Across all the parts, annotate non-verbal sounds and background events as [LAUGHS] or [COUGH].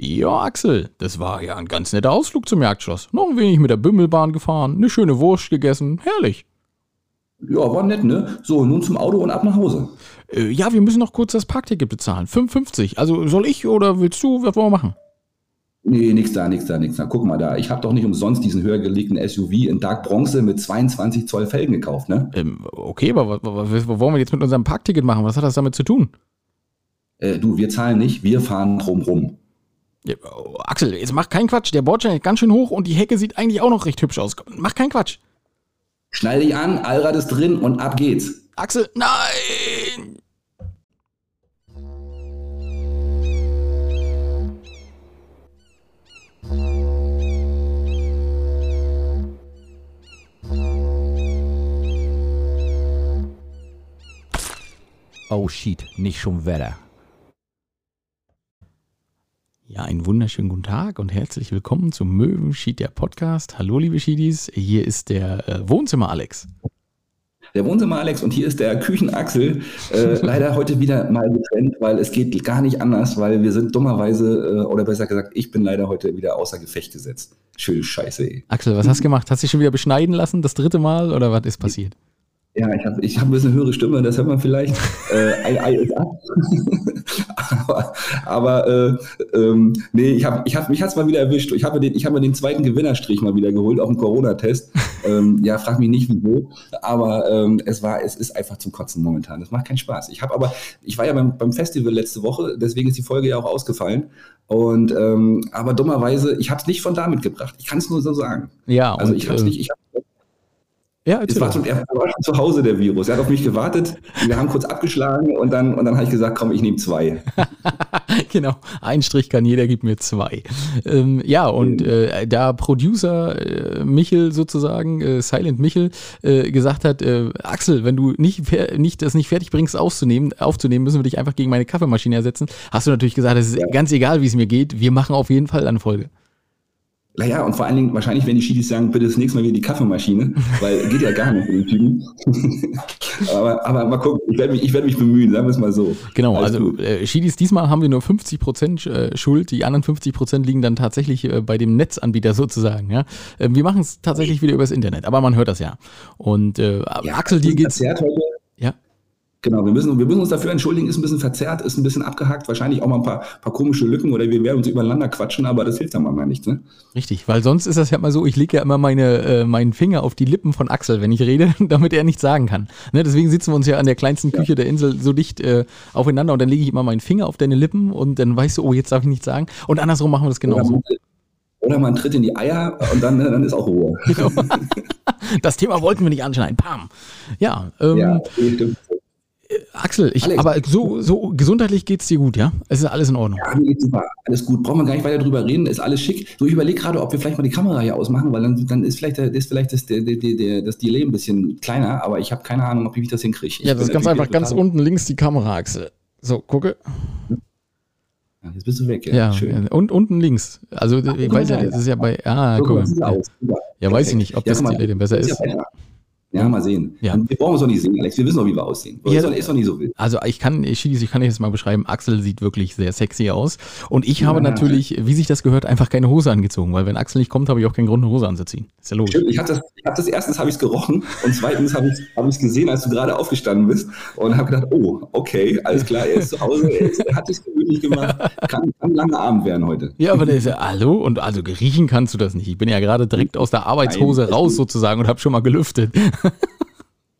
Ja, Axel, das war ja ein ganz netter Ausflug zum Jagdschloss. Noch ein wenig mit der Bümmelbahn gefahren, eine schöne Wurst gegessen, herrlich. Ja, war nett, ne? So, nun zum Auto und ab nach Hause. Äh, ja, wir müssen noch kurz das Parkticket bezahlen. 5,50. Also soll ich oder willst du? Was wollen wir machen? Nee, nix da, nix da, nix da. Guck mal da, ich habe doch nicht umsonst diesen höher gelegten SUV in Dark Bronze mit 22 Zoll Felgen gekauft, ne? Ähm, okay, aber was, was, was wollen wir jetzt mit unserem Parkticket machen? Was hat das damit zu tun? Äh, du, wir zahlen nicht, wir fahren drumrum. Ja, oh, Axel, jetzt mach keinen Quatsch. Der Bordstein ist ganz schön hoch und die Hecke sieht eigentlich auch noch recht hübsch aus. Mach keinen Quatsch. Schnall dich an, Allrad ist drin und ab geht's. Axel, nein! Oh shit, nicht schon Wetter. Ja, einen wunderschönen guten Tag und herzlich willkommen zum Möwenschied der Podcast. Hallo liebe Schiedis, hier ist der äh, Wohnzimmer Alex. Der Wohnzimmer Alex und hier ist der Küchenaxel. Äh, [LAUGHS] leider heute wieder mal getrennt, weil es geht gar nicht anders, weil wir sind dummerweise, äh, oder besser gesagt, ich bin leider heute wieder außer Gefecht gesetzt. Schöne Scheiße, ey. Axel, was hast du gemacht? Hast du dich schon wieder beschneiden lassen, das dritte Mal, oder was ist passiert? Ja, ich habe ich hab ein bisschen höhere Stimme, das hört man vielleicht. [LAUGHS] äh, ei, ei ist ab. aber [LAUGHS] aber äh, ähm, nee, ich hab, ich hab, mich hat's mal wieder erwischt. Ich habe den, ich hab mir den zweiten Gewinnerstrich mal wieder geholt, auf dem Corona-Test. [LAUGHS] ähm, ja, frag mich nicht wieso, aber ähm, es war, es ist einfach zum Kotzen momentan. Das macht keinen Spaß. Ich habe aber, ich war ja beim, beim Festival letzte Woche, deswegen ist die Folge ja auch ausgefallen. Und ähm, aber dummerweise, ich habe es nicht von da mitgebracht. Ich kann es nur so sagen. Ja, also ich habe es äh, nicht. Ich hab, Ja, es war, zum, er war schon zu Hause, der Virus. Er hat auf mich gewartet. Wir haben kurz abgeschlagen und dann, und dann habe ich gesagt, komm, ich nehme zwei. [LAUGHS] genau, ein Strich kann jeder, gib mir zwei. Ähm, ja, und äh, da Producer äh, Michel sozusagen, äh, Silent Michel, äh, gesagt hat, äh, Axel, wenn du nicht, nicht das nicht fertig bringst aufzunehmen, aufzunehmen, müssen wir dich einfach gegen meine Kaffeemaschine ersetzen, hast du natürlich gesagt, es ist ganz egal, wie es mir geht, wir machen auf jeden Fall eine Folge. Naja, und vor allen Dingen, wahrscheinlich werden die Schiedis sagen, bitte das nächste Mal wieder die Kaffeemaschine, weil geht ja gar nicht mit den Typen. [LAUGHS] aber, aber mal gucken, ich werde mich, ich werd mich bemühen, sagen wir es mal so. Genau, Alles also äh, Schiedis, diesmal haben wir nur 50% äh, Schuld, die anderen 50% liegen dann tatsächlich äh, bei dem Netzanbieter sozusagen. Ja? Ähm, wir machen es tatsächlich wieder übers Internet, aber man hört das ja. Und äh, Axel, dir geht's. Heute. Ja. Genau, wir müssen, wir müssen uns dafür entschuldigen, ist ein bisschen verzerrt, ist ein bisschen abgehackt, wahrscheinlich auch mal ein paar, paar komische Lücken oder wir werden uns übereinander quatschen, aber das hilft dann mal nicht. Ne? Richtig, weil sonst ist das ja mal so, ich lege ja immer meine, äh, meinen Finger auf die Lippen von Axel, wenn ich rede, [LAUGHS] damit er nichts sagen kann. Ne, deswegen sitzen wir uns ja an der kleinsten Küche der Insel so dicht äh, aufeinander und dann lege ich immer meinen Finger auf deine Lippen und dann weißt du, oh, jetzt darf ich nichts sagen. Und andersrum machen wir das genauso. oder man tritt in die Eier und dann, dann ist auch Ruhe. Genau. [LAUGHS] Das Thema wollten wir nicht anschneiden. Pam. Ja, ähm, Ja, stimmt. Axel, ich, Alex. aber so, so gesundheitlich geht's dir gut, ja? Es ist alles in Ordnung. Ja, mir geht's super. Alles gut. Brauchen wir gar nicht weiter drüber reden. Ist alles schick. So, ich überlege gerade, ob wir vielleicht mal die Kamera hier ausmachen, weil dann, dann ist vielleicht, ist vielleicht das, der, der, der, das Delay ein bisschen kleiner, aber ich habe keine Ahnung, ob ich das hinkriege. Ich Ja, das ist ganz einfach ganz unten links die Kamera, Axel. So, gucke. Ja, Jetzt bist du weg, ja. Ja, Schön. und unten links. Also, ich guck weiß ja, das ist ja bei. Ah, So, guck mal. Ja, weiß ich nicht, ob das Delay denn besser ist. Ja. Ja, mal sehen. Ja. Wir brauchen es doch nicht sehen, Alex. Wir wissen doch, wie wir aussehen. Ja, ist, doch, ist doch nicht so wild. Also ich kann, Schiedis, ich kann jetzt mal beschreiben, Axel sieht wirklich sehr sexy aus. Und ich habe Ja. natürlich, wie sich das gehört, einfach keine Hose angezogen, weil wenn Axel nicht kommt, habe ich auch keinen Grund, eine Hose anzuziehen. Ist ja logisch. Stimmt, ich habe das, ich hab das erstens habe ich es gerochen und zweitens habe ich es hab ich's gesehen, als du gerade aufgestanden bist und habe gedacht, oh, okay, alles klar, er ist zu Hause, er, ist, er hat es gemütlich gemacht, kann, kann ein langer Abend werden heute. Ja, aber der ist ja, hallo? Und also riechen kannst du das nicht. Ich bin ja gerade direkt aus der Arbeitshose Nein, raus sozusagen und habe schon mal gelüftet.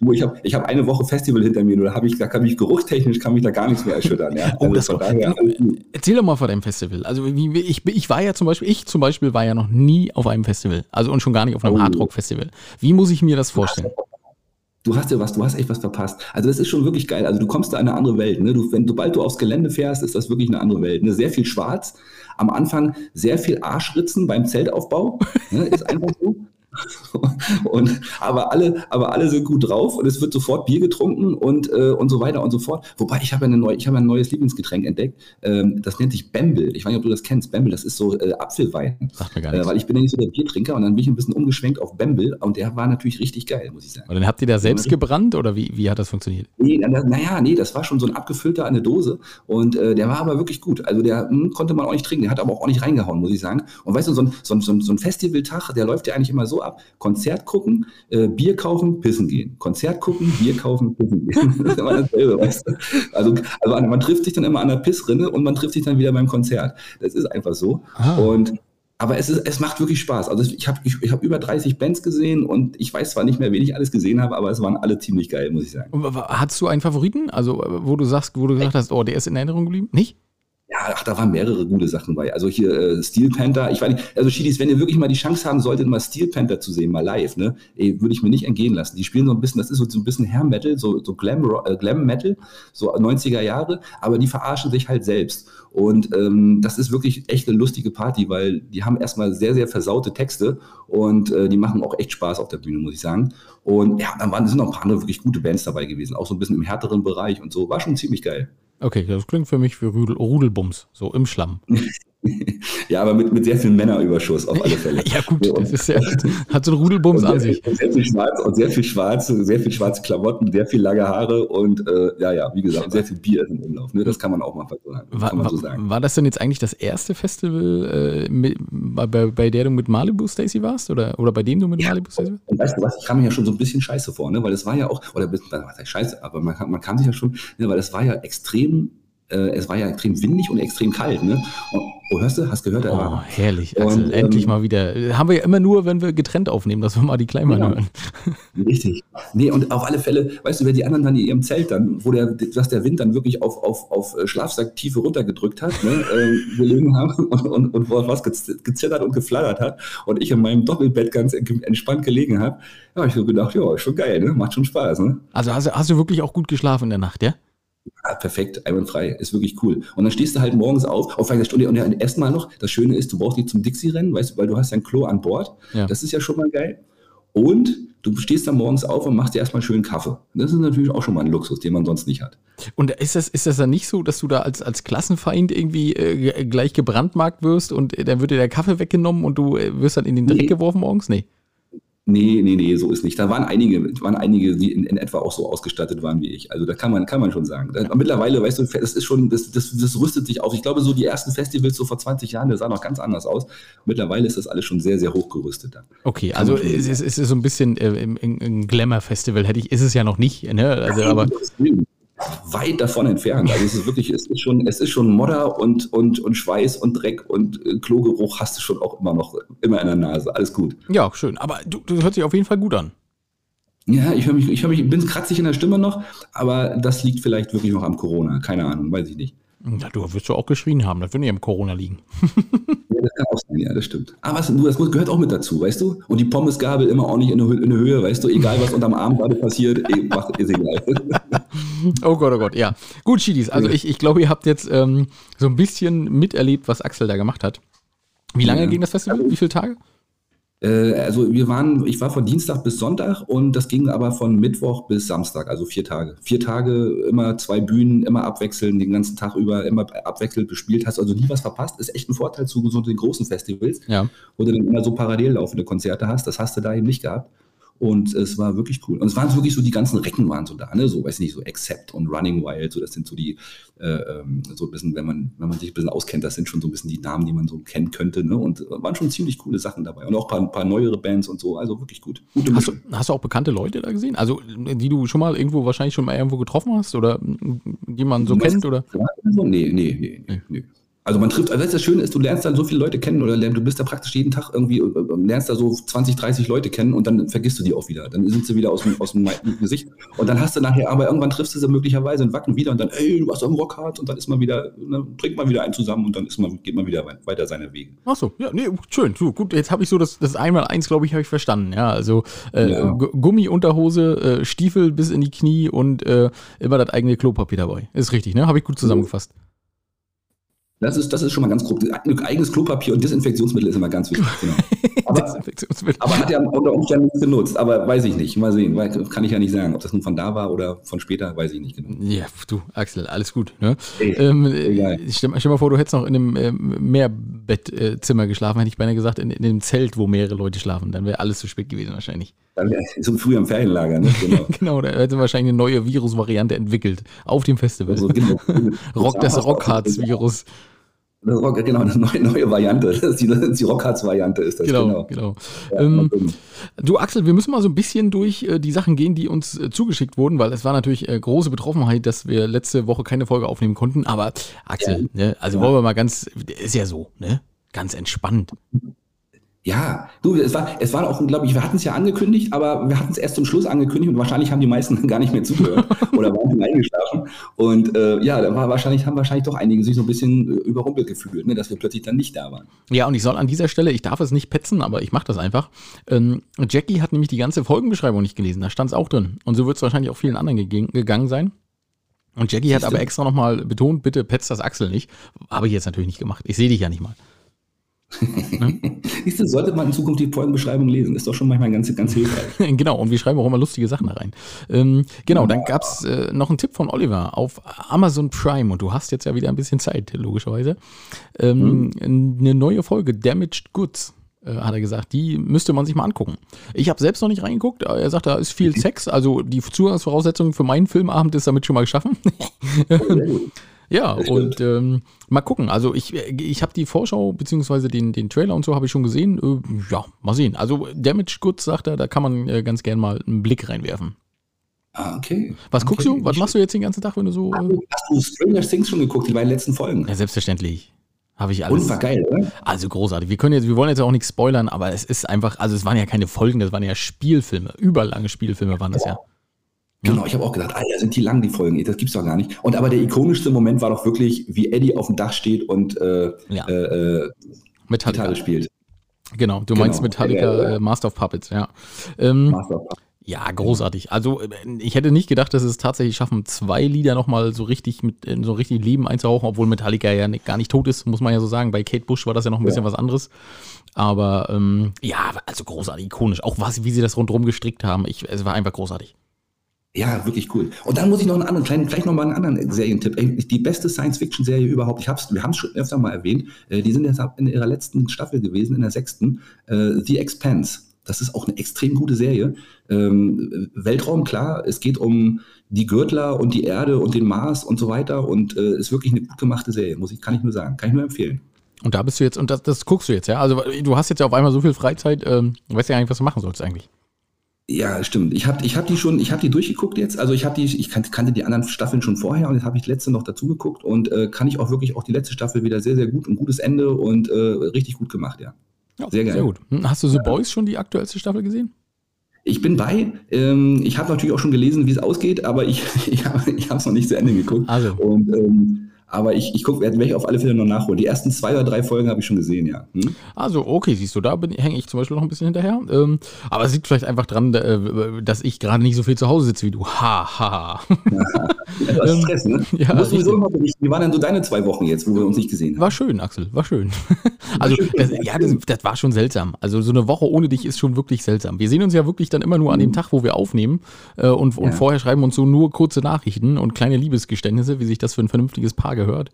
Du, ich habe ich hab eine Woche Festival hinter mir, da habe ich, da kann mich geruchstechnisch kann mich da gar nichts mehr erschüttern. Ja. Oh, das von daher, gut. Erzähl doch mal von deinem Festival. Also wie- ich, ich war ja zum Beispiel, ich zum Beispiel war ja noch nie auf einem Festival. Also und schon gar nicht auf einem Oh. Hardrock-Festival. Wie muss ich mir das vorstellen? Du hast ja was, du hast echt was verpasst. Also das ist schon wirklich geil. Also du kommst da in eine andere Welt. Ne? Du, wenn, sobald du aufs Gelände fährst, ist das wirklich eine andere Welt. Ne? Sehr viel Schwarz. Am Anfang sehr viel Arschritzen beim Zeltaufbau. Ne? Ist einfach so. [LAUGHS] und, aber, alle, aber alle sind gut drauf und es wird sofort Bier getrunken und, äh, und so weiter und so fort. Wobei ich habe eine neue, ich habe ein neues Lieblingsgetränk entdeckt. Ähm, das nennt sich Bamble. Ich weiß nicht, ob du das kennst. Bamble, das ist so äh, Apfelwein. Sagt mir gar nichts. Äh, weil ich bin ja nicht so der Biertrinker und dann bin ich ein bisschen umgeschwenkt auf Bamble und der war natürlich richtig geil, muss ich sagen. Und dann habt ihr da selbst gebrannt oder wie, wie hat das funktioniert? Nee, naja, nee, das war schon so ein abgefüllter an eine Dose und äh, der war aber wirklich gut. Also der mh, hm, konnte man auch nicht trinken, der hat aber auch nicht reingehauen, muss ich sagen. Und weißt du, so ein, so ein, so ein Festivaltag, der läuft ja eigentlich immer so ab: Konzert gucken, äh, Bier kaufen, pissen gehen. Konzert gucken, Bier kaufen, pissen gehen. [LAUGHS] das ist immer dasselbe, weißt du? Also, also man trifft sich dann immer an der Pissrinne und man trifft sich dann wieder beim Konzert. Das ist einfach so. Ah. Und aber es, ist, es macht wirklich Spaß. Also ich habe ich, ich hab über 30 Bands gesehen und ich weiß zwar nicht mehr, wen ich alles gesehen habe, aber es waren alle ziemlich geil, muss ich sagen. Hattest du einen Favoriten? Also wo du sagst, wo du gesagt hast, oh, der ist in Erinnerung geblieben? Nicht? Ach, da waren mehrere gute Sachen bei. Also hier äh, Steel Panther, ich weiß nicht, also Chidis, wenn ihr wirklich mal die Chance haben solltet, mal Steel Panther zu sehen, mal live, ne, würde ich mir nicht entgehen lassen. Die spielen so ein bisschen, das ist so, so ein bisschen Hair Metal, so, so Glam, äh, Glam Metal, so 90er Jahre, aber die verarschen sich halt selbst. Und ähm, das ist wirklich echt eine lustige Party, weil die haben erstmal sehr, sehr versaute Texte und äh, die machen auch echt Spaß auf der Bühne, muss ich sagen. Und ja, dann waren, sind noch ein paar andere wirklich gute Bands dabei gewesen, auch so ein bisschen im härteren Bereich und so. War schon ziemlich geil. Okay, das klingt für mich wie Rudel, Rudelbums, so im Schlamm. [LAUGHS] [LAUGHS] ja, aber mit, mit sehr viel Männerüberschuss auf alle Fälle. ja, gut, so, das ist ja, hat so ein Rudelbums an sich. Und sehr viel schwarz und sehr viel schwarz, sehr viel schwarze Klamotten, sehr viel lange Haare und äh, ja, ja, wie gesagt, sehr viel Bier im Umlauf. Ne? Das kann man auch mal war, man so sagen. War das denn jetzt eigentlich das erste Festival, äh, mit, bei, bei der du mit Malibu Stacy warst? Oder, oder bei dem du mit ja, Malibu Stacy warst? Und weißt du was, ich kam mir ja schon so ein bisschen scheiße vor, ne? weil das war ja auch, oder was heißt scheiße, aber man, man kam sich ja schon, ne? weil das war ja extrem äh, es war ja extrem windig und extrem kalt. Ne? Und, oh, hörst du? Hast gehört? Oh, war. herrlich. Axel, und, endlich ähm, mal wieder. Haben wir ja immer nur, wenn wir getrennt aufnehmen, dass wir mal die Kleinmann ja, hören. [LAUGHS] Richtig. Nee, und auf alle Fälle, weißt du, wer die anderen dann in ihrem Zelt dann, wo der, dass der Wind dann wirklich auf, auf, auf Schlafsacktiefe runtergedrückt hat, ne, äh, gelegen haben [LAUGHS] und, und, und was gezittert und geflattert hat und ich in meinem Doppelbett ganz entspannt gelegen habe, ja, ich so gedacht, ja, ist schon geil, ne? macht schon Spaß. Ne? Also hast, hast du wirklich auch gut geschlafen in der Nacht, ja? Ja, perfekt, einwandfrei, ist wirklich cool. Und dann stehst du halt morgens auf, auf eine Stunde und ja, erstmal noch, das Schöne ist, du brauchst nicht zum Dixie-Rennen, weißt du, weil du hast ein Klo an Bord. Ja. Das ist ja schon mal geil. Und du stehst dann morgens auf und machst dir erstmal schön Kaffee. Das ist natürlich auch schon mal ein Luxus, den man sonst nicht hat. Und ist das, ist das dann nicht so, dass du da als, als Klassenfeind irgendwie äh, gleich gebrandmarkt wirst und äh, dann wird dir der Kaffee weggenommen und du äh, wirst dann in den Dreck nee. geworfen morgens? Nee. Nee, nee, nee, so ist nicht. Da waren einige, waren einige, die in, in, etwa auch so ausgestattet waren wie ich. Also da kann man, kann man schon sagen. Da, mittlerweile, weißt du, das ist schon, das, das, das rüstet sich auf. Ich glaube, so die ersten Festivals so vor 20 Jahren, das sah noch ganz anders aus. Mittlerweile ist das alles schon sehr, sehr hochgerüstet. Dann. Okay, also es, es, ist so ein bisschen äh, im Glamour-Festival, hätte ich, ist es ja noch nicht, ne? Also, aber weit davon entfernt. Also es ist wirklich, es ist schon, es ist schon Modder und, und, und Schweiß und Dreck und äh, Klogeruch hast du schon auch immer noch, immer in der Nase. Alles gut. Ja, schön. Aber du, du hört sich auf jeden Fall gut an. Ja, ich höre mich, ich höre mich, bin kratzig in der Stimme noch, aber das liegt vielleicht wirklich noch am Corona. Keine Ahnung, weiß ich nicht. Ja, du wirst ja auch geschrien haben, das wird nicht am Corona liegen. [LAUGHS] ja, das kann auch sein, ja, das stimmt. Aber was, das gehört auch mit dazu, weißt du? Und die Pommesgabel immer in der, in der Höhe, weißt du? Egal, was unterm Arm gerade passiert, eh, ist egal. [LAUGHS] oh Gott, oh Gott, ja. Gut, Chidis, also ich, ich glaube, ihr habt jetzt ähm, so ein bisschen miterlebt, was Axel da gemacht hat. Wie lange ja. ging das Festival? Wie viele Tage? Äh, also wir waren, ich war von Dienstag bis Sonntag und das ging aber von Mittwoch bis Samstag, also vier Tage. Vier Tage, immer zwei Bühnen, immer abwechseln, den ganzen Tag über, immer abwechselnd bespielt, hast also nie was verpasst. Ist echt ein Vorteil zu so den großen Festivals, ja. wo du dann immer so parallel laufende Konzerte hast. Das hast du da eben nicht gehabt. Und es war wirklich cool. Und es waren wirklich so, die ganzen Recken waren so da, ne? So, weiß nicht, so Accept und Running Wild, so das sind so die, äh, ähm, so ein bisschen, wenn man, wenn man sich ein bisschen auskennt, das sind schon so ein bisschen die Namen, die man so kennen könnte, ne? Und waren schon ziemlich coole Sachen dabei. Und auch ein paar, paar neuere Bands und so, also wirklich gut. Hast du, hast du auch bekannte Leute da gesehen? Also, die du schon mal irgendwo, wahrscheinlich schon mal irgendwo getroffen hast oder die man so kennt, oder? Nee, nee, nee, nee, nee. Also man trifft, also das Schöne ist, du lernst dann so viele Leute kennen oder du bist da praktisch jeden Tag irgendwie, äh, äh, lernst da so 20, 30 Leute kennen und dann vergisst du die auch wieder. Dann sind sie wieder aus dem, aus dem Gesicht. Und dann hast du nachher, aber irgendwann triffst du sie möglicherweise in Wacken wieder und dann, ey, du warst am Rockhard und dann ist man wieder, dann trinkt man wieder einen zusammen und dann ist man, geht man wieder weiter seine Wege. Ach so, ja, nee, schön, so, gut, jetzt habe ich so das, das einmal eins, glaube ich, habe ich verstanden. Ja, also äh, ja. Gummiunterhose, äh, Stiefel bis in die Knie und äh, immer das eigene Klopapier dabei. Ist richtig, ne? Habe ich gut zusammengefasst. Das ist, das ist schon mal ganz grob. Eigenes Klopapier und Desinfektionsmittel ist immer ganz wichtig. [LAUGHS] Genau. Aber, aber, hat ja unter Umständen nichts genutzt. Aber weiß ich nicht. Mal sehen. Kann ich ja nicht sagen. Ob das nun von da war oder von später, weiß ich nicht genau. Ja, du, Axel, alles gut. Ne? Ey, ähm, stell, stell, mal vor, du hättest noch in einem äh, Mehrbettzimmer geschlafen, hätte ich beinahe gesagt, in, in einem Zelt, wo mehrere Leute schlafen. Dann wäre alles zu spät gewesen wahrscheinlich. Wäre so früh am Ferienlager. Ne? [LAUGHS] Genau. genau, da hätte wahrscheinlich eine neue Virusvariante entwickelt auf dem Festival. Also, genau. [LAUGHS] Rock, das Rockharz-Virus. Rock, genau, eine neue, neue Variante. Das ist die, die Rockharz-Variante ist das. Genau, genau. genau. Ja, ähm, du, Axel, wir müssen mal so ein bisschen durch äh, die Sachen gehen, die uns äh, zugeschickt wurden, weil es war natürlich äh, große Betroffenheit, dass wir letzte Woche keine Folge aufnehmen konnten. Aber Axel, ja. ne, also ja. wollen wir mal ganz, ist ja so, ne? Ganz entspannt. Ja, du, es war, es war auch, glaube ich, wir hatten es ja angekündigt, aber wir hatten es erst zum Schluss angekündigt und wahrscheinlich haben die meisten gar nicht mehr zugehört [LAUGHS] oder waren eingeschlafen. Und äh, ja, da war wahrscheinlich, haben wahrscheinlich doch einige sich so ein bisschen äh, überrumpelt gefühlt, ne, dass wir plötzlich dann nicht da waren. Ja, und ich soll an dieser Stelle, ich darf es nicht petzen, aber ich mache das einfach. Ähm, Jackie hat nämlich die ganze Folgenbeschreibung nicht gelesen, da stand es auch drin. Und so wird es wahrscheinlich auch vielen anderen gegangen sein. Und Jackie hat aber extra nochmal betont, bitte petzt das Axel nicht. Habe ich jetzt natürlich nicht gemacht. Ich sehe dich ja nicht mal. Ne? [LAUGHS] Siehst du, sollte man in Zukunft die Folgenbeschreibung lesen. Ist doch schon manchmal ganz, ganz hilfreich. [LAUGHS] genau, und wir schreiben auch immer lustige Sachen da rein. Ähm, genau, dann gab es äh, noch einen Tipp von Oliver auf Amazon Prime und du hast jetzt ja wieder ein bisschen Zeit, logischerweise. Ähm, hm. Eine neue Folge, Damaged Goods äh, hat er gesagt, die müsste man sich mal angucken. Ich habe selbst noch nicht reingeguckt. Er sagt, da ist viel Sex. Also die Zugangsvoraussetzung für meinen Filmabend ist damit schon mal geschaffen. [LAUGHS] Ja, und ähm, mal gucken. Also ich, ich habe die Vorschau beziehungsweise den, den Trailer und so habe ich schon gesehen. Äh, ja, mal sehen. Also Damage Goods sagt er, da kann man äh, ganz gern mal einen Blick reinwerfen. Ah, okay. Was okay. guckst du? Was machst du jetzt den ganzen Tag, wenn du so. Äh hast du Stranger Things schon geguckt, die beiden letzten Folgen? Ja, selbstverständlich. Habe ich alles. Und war geil, oder? Also großartig. Wir können jetzt, wir wollen jetzt auch nichts spoilern, aber es ist einfach, also es waren ja keine Folgen, das waren ja Spielfilme. Überlange Spielfilme waren das ja. Genau, ich habe auch gedacht, Alter, sind die lang, die Folgen, das gibt's doch gar nicht. Und aber der ikonischste Moment war doch wirklich, wie Eddie auf dem Dach steht und äh, ja. äh, äh Metallica. Gitarre spielt. Genau, du genau. meinst Metallica äh, Master of Puppets, ja. Ähm, Master of Puppets. Ja, großartig. Also äh, ich hätte nicht gedacht, dass es tatsächlich schaffen, zwei Lieder nochmal so richtig mit in so richtig Leben einzuhauchen, obwohl Metallica ja gar nicht tot ist, muss man ja so sagen. Bei Kate Bush war das ja noch ein bisschen ja. was anderes. Aber ähm, ja, also großartig, ikonisch. Auch was, wie sie das rundherum gestrickt haben. Ich, es war einfach großartig. Ja, wirklich cool. Und dann muss ich noch einen anderen, kleinen, vielleicht noch einen anderen Serientipp. Die beste Science-Fiction-Serie überhaupt. Ich hab's, wir haben es schon öfter mal erwähnt. Äh, die sind jetzt in ihrer letzten Staffel gewesen, in der sechsten. Äh, The Expanse. Das ist auch eine extrem gute Serie. Ähm, Weltraum, klar, es geht um die Gürtler und die Erde und den Mars und so weiter und äh, ist wirklich eine gut gemachte Serie, muss ich, kann ich nur sagen. Kann ich nur empfehlen. Und da bist du jetzt, und das, das guckst du jetzt, ja? Also du hast jetzt ja auf einmal so viel Freizeit, ähm, weißt ja eigentlich, was du machen sollst eigentlich. Ja, stimmt. Ich habe ich hab die schon, ich habe die durchgeguckt jetzt. Also ich habe die, ich kannte die anderen Staffeln schon vorher und jetzt habe ich die letzte noch dazu geguckt und äh, kann ich auch wirklich auch die letzte Staffel wieder sehr, sehr gut, ein gutes Ende und äh, richtig gut gemacht, ja. ja sehr geil. Sehr gut. Hm, hast du The. Boys schon die aktuellste Staffel gesehen? Ich bin bei. Ähm, ich habe natürlich auch schon gelesen, wie es ausgeht, aber ich, [LAUGHS] ich habe es noch nicht zu Ende geguckt. Also. Und ähm, aber ich, ich gucke, werde ich auf alle Fälle noch nachholen. Die ersten zwei oder drei Folgen habe ich schon gesehen, ja. Hm? Also, okay, siehst du, da hänge ich zum Beispiel noch ein bisschen hinterher. Ähm, aber es liegt vielleicht einfach dran, äh, dass ich gerade nicht so viel zu Hause sitze wie du. Ha, ha. [LAUGHS] Ja, du hast ähm, Stress, ne? Ja, du sowieso mal berichten. Wie waren denn so deine zwei Wochen jetzt, wo wir uns nicht gesehen haben? War schön, Axel, war schön. [LAUGHS] also, das, ja, das, das, war schon seltsam. Also, so eine Woche ohne dich ist schon wirklich seltsam. Wir sehen uns ja wirklich dann immer nur an dem mhm. Tag, wo wir aufnehmen. Äh, und, und ja. vorher schreiben uns so nur kurze Nachrichten und kleine Liebesgeständnisse, wie sich das für ein vernünftiges Paar gehört.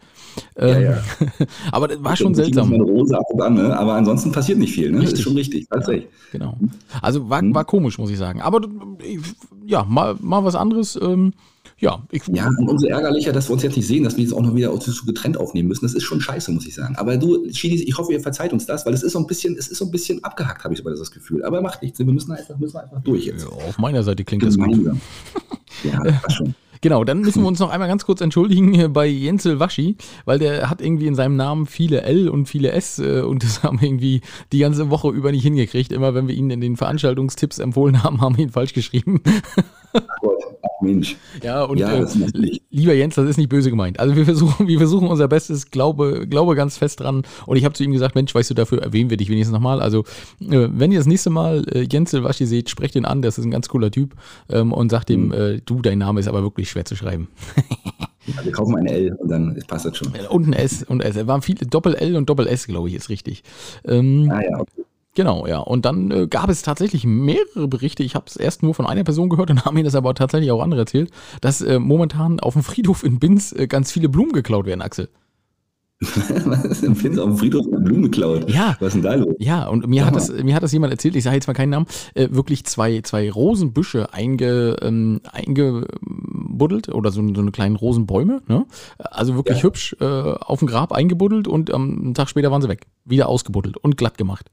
Ja, ja. Ähm, [LAUGHS] aber das war schon seltsam. Eine Rose ab und an, ne? Aber ansonsten passiert nicht viel, ne? Richtig. Das ist schon richtig. Tatsächlich. Ja, genau. Also war, hm. war komisch, muss ich sagen. Aber ja, mal, mal was anderes. Ähm, ja, ich, ja, und umso ärgerlicher, dass wir uns jetzt nicht sehen, dass wir jetzt auch noch wieder so getrennt aufnehmen müssen. Das ist schon scheiße, muss ich sagen. Aber du, Chidis, ich hoffe, ihr verzeiht uns das, weil es ist so ein bisschen, es ist so ein bisschen abgehackt, habe ich so das Gefühl. Aber macht nichts. Wir müssen einfach, müssen einfach durch jetzt. Ja, auf meiner Seite klingt das gut. ja, das schon. [LAUGHS] Genau, dann müssen wir [LAUGHS] uns noch einmal ganz kurz entschuldigen bei Jensel Waschi, weil der hat irgendwie in seinem Namen viele L und viele S äh, und das haben wir irgendwie die ganze Woche über nicht hingekriegt. Immer wenn wir ihn in den Veranstaltungstipps empfohlen haben, haben wir ihn falsch geschrieben. Ach Gott, ach Mensch. Ja, und ja, äh, lieber Jens, das ist nicht böse gemeint. Also wir versuchen, wir versuchen unser Bestes, glaube, glaube ganz fest dran. Und ich habe zu ihm gesagt, Mensch, weißt du, dafür erwähnen wir dich wenigstens nochmal. Also äh, wenn ihr das nächste Mal äh, Jensel Waschi seht, sprecht ihn an, das ist ein ganz cooler Typ ähm, und sagt ihm, mhm. du, dein Name ist aber wirklich schwer zu schreiben. [LAUGHS] Also wir kaufen eine L und dann passt das schon. Und ein S und S. Es waren viele Doppel-L und Doppel-S, glaube ich, ist richtig. Ähm, ah ja, okay. Genau, ja. Und dann äh, gab es tatsächlich mehrere Berichte. Ich habe es erst nur von einer Person gehört und [LAUGHS] haben mir das aber tatsächlich auch andere erzählt, dass äh, momentan auf dem Friedhof in Binz äh, ganz viele Blumen geklaut werden, Axel. [LAUGHS] Was ist denn Finns auf dem Friedhof eine Blume geklaut? Ja. Was ist denn da los? Ja, und mir, hat das, mir hat das jemand erzählt, ich sage jetzt mal keinen Namen, äh, wirklich zwei, zwei Rosenbüsche einge, ähm, eingebuddelt oder so, so eine kleinen Rosenbäume. Ne? Also wirklich ja. hübsch äh, auf dem Grab eingebuddelt und ähm, einen Tag später waren sie weg. Wieder ausgebuddelt und glatt gemacht.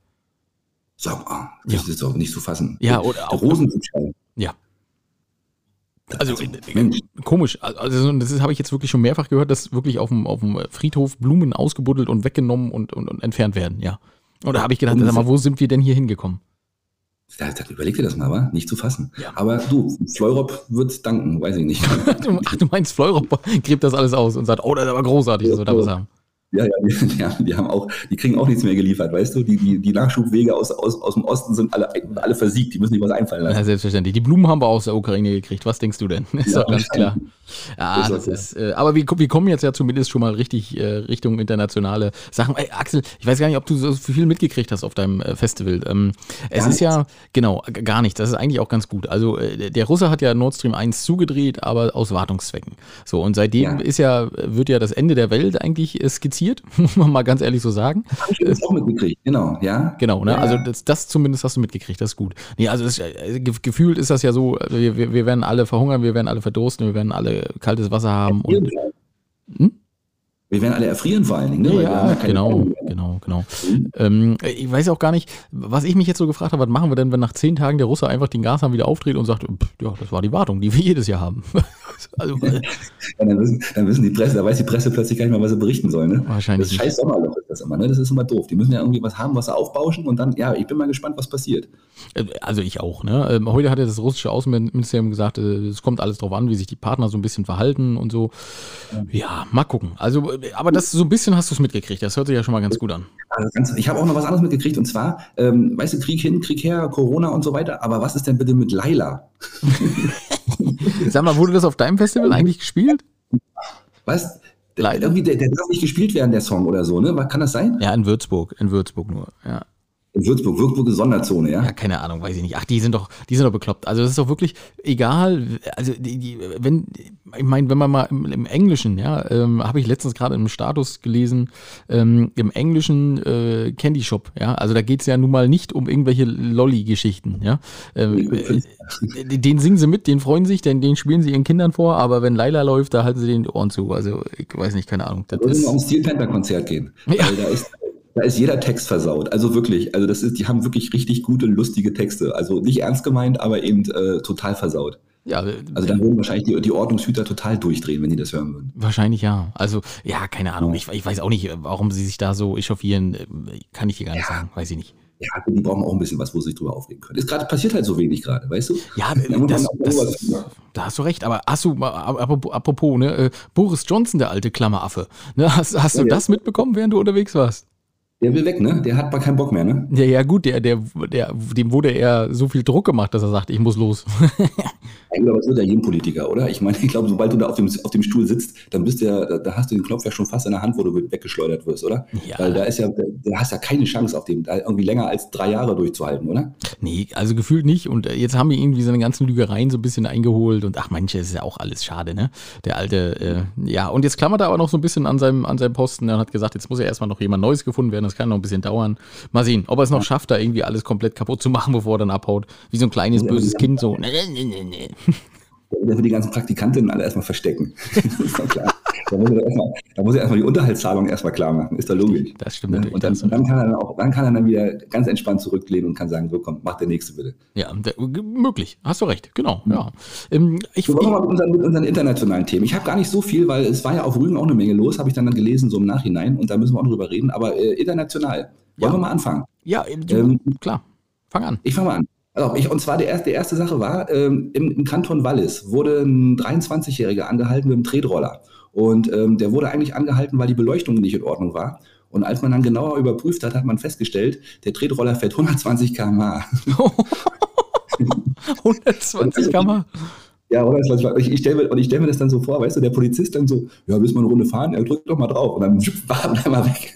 Sag mal, das ja. ist doch nicht zu fassen. Ja, oder auch. Rosenbüsche. Ja. Also, also Mensch. komisch. Also das habe ich jetzt wirklich schon mehrfach gehört, dass wirklich auf dem, auf dem Friedhof Blumen ausgebuddelt und weggenommen und, und, und entfernt werden, ja. Und da habe ich gedacht, sag mal, wo sind wir denn hier hingekommen? Ja, überleg dir das mal, wa? Nicht zu fassen. Ja. Aber du, Fleurop wird danken, weiß ich nicht. [LAUGHS] Ach, du meinst, Fleurop [LAUGHS] gräbt das alles aus und sagt, oh, das ist aber großartig, dass wir da was haben. Ja, ja, [LAUGHS] die, die, die, haben auch, die kriegen auch nichts mehr geliefert, weißt du? Die, die, die Nachschubwege aus, aus, aus dem Osten sind alle, alle versiegt, die müssen sich was einfallen lassen. Ja, selbstverständlich. Die Blumen haben wir aus der Ukraine gekriegt. Was denkst du denn? [LAUGHS] Ist ja, doch ganz klar. Ja, das ist, äh, aber wir, wir kommen jetzt ja zumindest schon mal richtig äh, Richtung internationale Sachen. Ey, Axel, ich weiß gar nicht, ob du so viel mitgekriegt hast auf deinem äh, Festival. Ähm, es ist ja, genau, gar nichts. Das ist eigentlich auch ganz gut. Also äh, der Russe hat ja Nord Stream 1 zugedreht, aber aus Wartungszwecken. So, und seitdem ist ja, wird ja das Ende der Welt eigentlich äh, skizziert, [LAUGHS] muss man mal ganz ehrlich so sagen. Hab ich das auch mitgekriegt, genau, ja. Genau, ne? also das, das, zumindest hast du mitgekriegt, das ist gut. Nee, also das, äh, gefühlt ist das ja so, wir, wir werden alle verhungern, wir werden alle verdursten, wir werden alle kaltes Wasser haben. Und, hm? Wir werden alle erfrieren vor allen Dingen. Ne? Ja, genau, genau, genau. Mhm. Ähm, ich weiß auch gar nicht, was ich mich jetzt so gefragt habe, was machen wir denn, wenn nach zehn Tagen der Russe einfach den Gashahn wieder aufdreht und sagt, pff, ja, das war die Wartung, die wir jedes Jahr haben. [LAUGHS] also, [LAUGHS] ja, dann, wissen, dann wissen die Presse, da weiß die Presse plötzlich gar nicht mehr, was sie berichten soll. Ne? Wahrscheinlich. Das scheiß Sommerloch ist das immer, ne? Das ist immer doof. Die müssen ja irgendwie was haben, was sie aufbauschen und dann, ja, ich bin mal gespannt, was passiert. Äh, also ich auch, ne? Ähm, heute hat ja das russische Außenministerium gesagt, äh, es kommt alles darauf an, wie sich die Partner so ein bisschen verhalten und so. Ja, mal gucken. Also, aber das so ein bisschen hast du es mitgekriegt. Das hört sich ja schon mal ganz gut an. Also ich habe auch noch was anderes mitgekriegt und zwar, ähm, weißt du, Krieg hin, Krieg her, Corona und so weiter. Aber was ist denn bitte mit Laila? [LAUGHS] Sag mal, wurde das auf deinem Festival eigentlich gespielt? Was? Leider. Irgendwie, der, der darf nicht gespielt werden, der Song oder so, ne? Kann das sein? Ja, in Würzburg. In Würzburg nur, ja. In Würzburg, Würzburg ist Sonderzone, ja? Ja, keine Ahnung, weiß ich nicht. Ach, die sind doch, die sind doch bekloppt. Also das ist doch wirklich egal. Also die, die, wenn, ich meine, wenn man mal im, im Englischen, ja, ähm, habe ich letztens gerade im Status gelesen, ähm, im englischen äh, Candy Shop, ja, also da geht es ja nun mal nicht um irgendwelche Lolli-Geschichten, ja. Ähm, äh, den singen sie mit, den freuen sich, den, den spielen sie ihren Kindern vor, aber wenn Laila läuft, da halten sie den Ohren zu. Also ich weiß nicht, keine Ahnung. Das da würden wir ums Steel Panther Konzert gehen. Ja. da ist da ist jeder Text versaut. Also wirklich, also das ist, die haben wirklich richtig gute, lustige Texte. Also nicht ernst gemeint, aber eben äh, total versaut. Ja, äh, also da würden wahrscheinlich die, die, Ordnungshüter total durchdrehen, wenn die das hören würden. Wahrscheinlich ja. Also ja, keine Ahnung. Ich, ich weiß auch nicht, warum sie sich da so echauffieren. Kann ich hier gar nicht ja. sagen. Weiß ich nicht. Ja, die brauchen auch ein bisschen was, wo sie sich drüber aufregen können. Es gerade passiert halt so wenig gerade, weißt du? Ja, das, das, da hast du recht. Aber hast du, apropos, ne, äh, Boris Johnson, der alte Klammeraffe, ne, hast, hast ja, du ja. das mitbekommen, während du unterwegs warst? Der will weg, ne? Der hat mal keinen Bock mehr, ne? Ja, ja, gut, der, der, der, dem wurde eher so viel Druck gemacht, dass er sagt, ich muss los. ich glaube, das wird ja jedem Politiker, oder? Ich meine, ich glaube, sobald du da auf dem, auf dem Stuhl sitzt, dann bist du ja, da hast du den Knopf ja schon fast in der Hand, wo du weggeschleudert wirst, oder? Ja. Weil da ist ja, da hast ja keine Chance auf dem, da irgendwie länger als drei Jahre durchzuhalten, oder? Nee, also gefühlt nicht. Und äh, jetzt haben wir irgendwie seine ganzen Lügereien so ein bisschen eingeholt und ach, manche ist ja auch alles schade, ne? Der alte, äh, ja, und jetzt klammert er aber noch so ein bisschen an seinem, an seinem Posten und hat gesagt, jetzt muss ja erstmal noch jemand Neues gefunden werden das kann noch ein bisschen dauern. Mal sehen, ob er es noch schafft, da irgendwie alles komplett kaputt zu machen, bevor er dann abhaut. Wie so ein kleines böses Kind so. [LAUGHS] [LAUGHS] Der will die ganzen Praktikantinnen alle erstmal verstecken. [LAUGHS] das ist doch klar. Da muss, er erstmal, da muss er erstmal die Unterhaltszahlung erstmal klar machen. Ist doch logisch. Das stimmt natürlich. Und dann, dann, kann er dann, auch, dann kann er dann wieder ganz entspannt zurücklehnen und kann sagen, so komm, mach der Nächste bitte. Ja, der, möglich. Hast du recht. Genau. Ja. ja. Ähm, ich, so, wir mit unseren, mit unseren internationalen Themen. Ich habe gar nicht so viel, weil es war ja auf Rügen auch eine Menge los, habe ich dann, dann gelesen, so im Nachhinein. Und da müssen wir auch drüber reden. Aber äh, international. Wollen ja. wir mal anfangen? Ja, ähm, klar. Fang an. Ich fange mal an. Also ich, und zwar die erste, die erste Sache war, ähm, im, im, Kanton Wallis wurde ein 23-Jähriger angehalten mit einem Tretroller. Und ähm, der wurde eigentlich angehalten, weil die Beleuchtung nicht in Ordnung war. Und als man dann genauer überprüft hat, hat man festgestellt, der Tretroller fährt 120 km/h. 120 km/h? Ja, oder? Ich, ich stelle mir, stell mir das dann so vor, weißt du, der Polizist dann so, ja, willst du mal eine Runde fahren? Ja, drück doch mal drauf. Und dann war er einmal weg.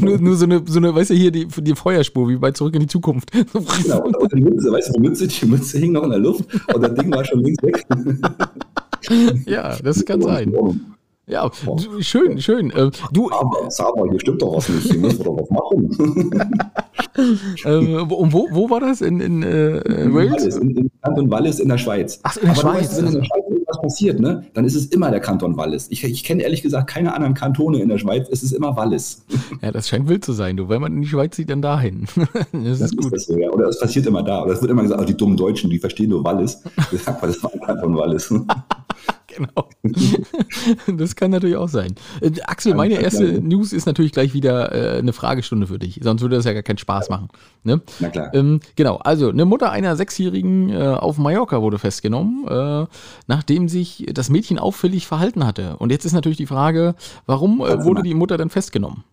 [LAUGHS] nur, nur so eine, so eine, weißt du, hier die, die Feuerspur, wie bei Zurück in die Zukunft. [LAUGHS] genau, und die Mütze, weißt du, die Mütze, die Mütze hing noch in der Luft und das Ding war schon links weg. [LAUGHS] ja, das kann sein. Ja, schön, schön. Äh, du, aber, aber hier stimmt doch was nicht. Hier müssen wir doch was machen. [LAUGHS] ähm, und wo, wo war das? In, in, äh, in Wales? In, in Kanton Wallis in der Schweiz. Ach, in der aber Schweiz. Weißt, wenn in der Schweiz irgendwas passiert, ne, dann ist es immer der Kanton Wallis. Ich, ich kenne ehrlich gesagt keine anderen Kantone in der Schweiz. Es ist immer Wallis. [LAUGHS] Ja, das scheint wild zu sein. Du, wenn man in die Schweiz sieht, dann dahin. [LAUGHS] das, das ist gut. Ist so, ja. Oder es passiert immer da. Oder es wird immer gesagt, oh, die dummen Deutschen, die verstehen nur Wallis. Das sagt man, das war Kanton Wallis. Genau. [LAUGHS] das kann natürlich auch sein. Äh, Axel, meine erste News ist natürlich gleich wieder äh, eine Fragestunde für dich. Sonst würde das ja gar keinen Spaß machen. Ne? Na klar. Ähm, genau, also eine Mutter einer Sechsjährigen äh, auf Mallorca wurde festgenommen, äh, nachdem sich das Mädchen auffällig verhalten hatte. Und jetzt ist natürlich die Frage, warum äh, wurde die Mutter dann festgenommen?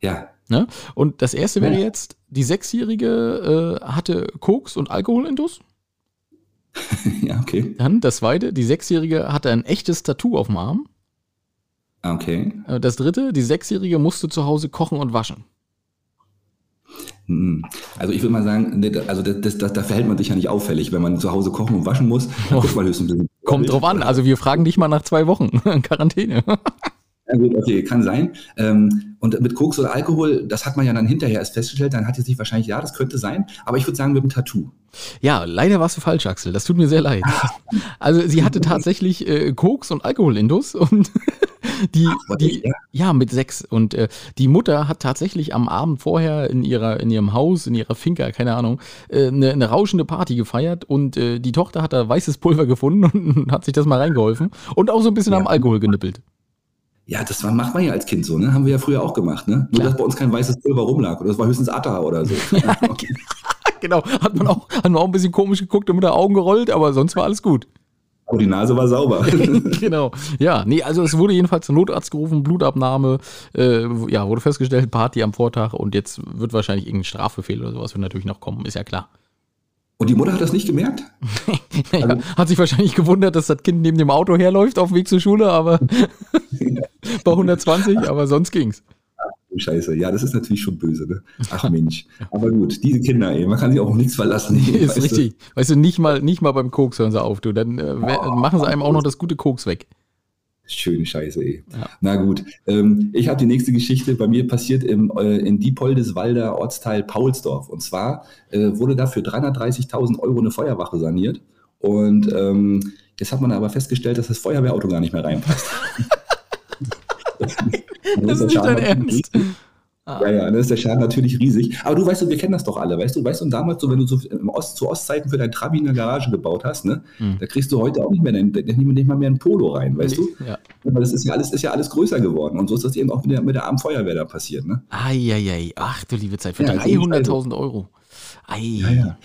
Ja. Ne? Und das erste wäre jetzt, die Sechsjährige äh, hatte Koks und Alkoholintus. [LAUGHS] ja, okay. Dann das zweite, die Sechsjährige hatte ein echtes Tattoo auf dem Arm. Okay. Äh, das dritte, die Sechsjährige musste zu Hause kochen und waschen. Hm. Also ich würde mal sagen, also das, das, da verhält man sich ja nicht auffällig, wenn man zu Hause kochen und waschen muss. Oh. Kommt drauf an, also wir fragen dich mal nach zwei Wochen [LAUGHS] Quarantäne. Ja, gut, okay, kann sein. Ähm, und mit Koks oder Alkohol, das hat man ja dann hinterher erst festgestellt, dann hat sie sich wahrscheinlich, ja, das könnte sein, aber ich würde sagen mit einem Tattoo. Ja, leider warst du falsch, Axel. Das tut mir sehr leid. [LAUGHS] Also sie hatte tatsächlich äh, Koks und Alkoholindus und [LAUGHS] die, Ach, die ja? ja? mit sechs. Und äh, die Mutter hat tatsächlich am Abend vorher in ihrer, in ihrem Haus, in ihrer Finca, keine Ahnung, äh, eine, eine rauschende Party gefeiert und äh, die Tochter hat da weißes Pulver gefunden [LAUGHS] und hat sich das mal reingeholfen und auch so ein bisschen ja. am Alkohol genippelt. Ja, das war, macht man ja als Kind so, ne? Haben wir ja früher auch gemacht, ne? Nur, dass bei uns kein weißes Pulver rumlag. Oder das war höchstens Atta oder so. [LAUGHS] genau. Hat man, auch, hat man auch ein bisschen komisch geguckt und mit den Augen gerollt, aber sonst war alles gut. Aber die Nase war sauber. [LAUGHS] genau. Ja, nee, also es wurde jedenfalls zum Notarzt gerufen, Blutabnahme, äh, ja, wurde festgestellt, Party am Vortag und jetzt wird wahrscheinlich irgendein Strafbefehl oder sowas wird natürlich noch kommen, ist ja klar. Und die Mutter hat das nicht gemerkt? [LAUGHS] ja, also, hat sich wahrscheinlich gewundert, dass das Kind neben dem Auto herläuft auf dem Weg zur Schule, aber [LAUGHS] bei 120, aber sonst ging's. Scheiße, ja, das ist natürlich schon böse, ne? Ach Mensch. Aber gut, diese Kinder, ey, man kann sich auch auf nichts verlassen. ist weißt richtig. Du? Weißt du, nicht mal, nicht mal beim Koks hören sie auf, du. Dann äh, oh, machen sie einem auch noch das gute Koks weg. Schöne Scheiße, ey. Ja. Na gut, ähm, ich habe die nächste Geschichte bei mir passiert im, äh, in Diepoldeswalder Ortsteil Paulsdorf. Und zwar äh, wurde da für 330.000 Euro eine Feuerwache saniert. Und ähm, jetzt hat man aber festgestellt, dass das Feuerwehrauto gar nicht mehr reinpasst. [LAUGHS] das, ist nicht dein Ernst. Ah. Ja, ja, dann ist der Schaden natürlich riesig. Aber du weißt, wir kennen das doch alle, weißt du, weißt du, und damals, so, wenn du so im Ost, zu Ostzeiten für dein Trabi in der Garage gebaut hast, ne, hm. da kriegst du heute auch nicht mehr, nicht, nicht mal mehr ein Polo rein, weißt du? Ja. Aber das ist ja alles, ist ja alles größer geworden. Und so ist das eben auch mit der, mit der armen Feuerwehr da passiert, ne? Eieiei, ach du liebe Zeit, für ja, 300.000 Euro. Ei. Ja, ja.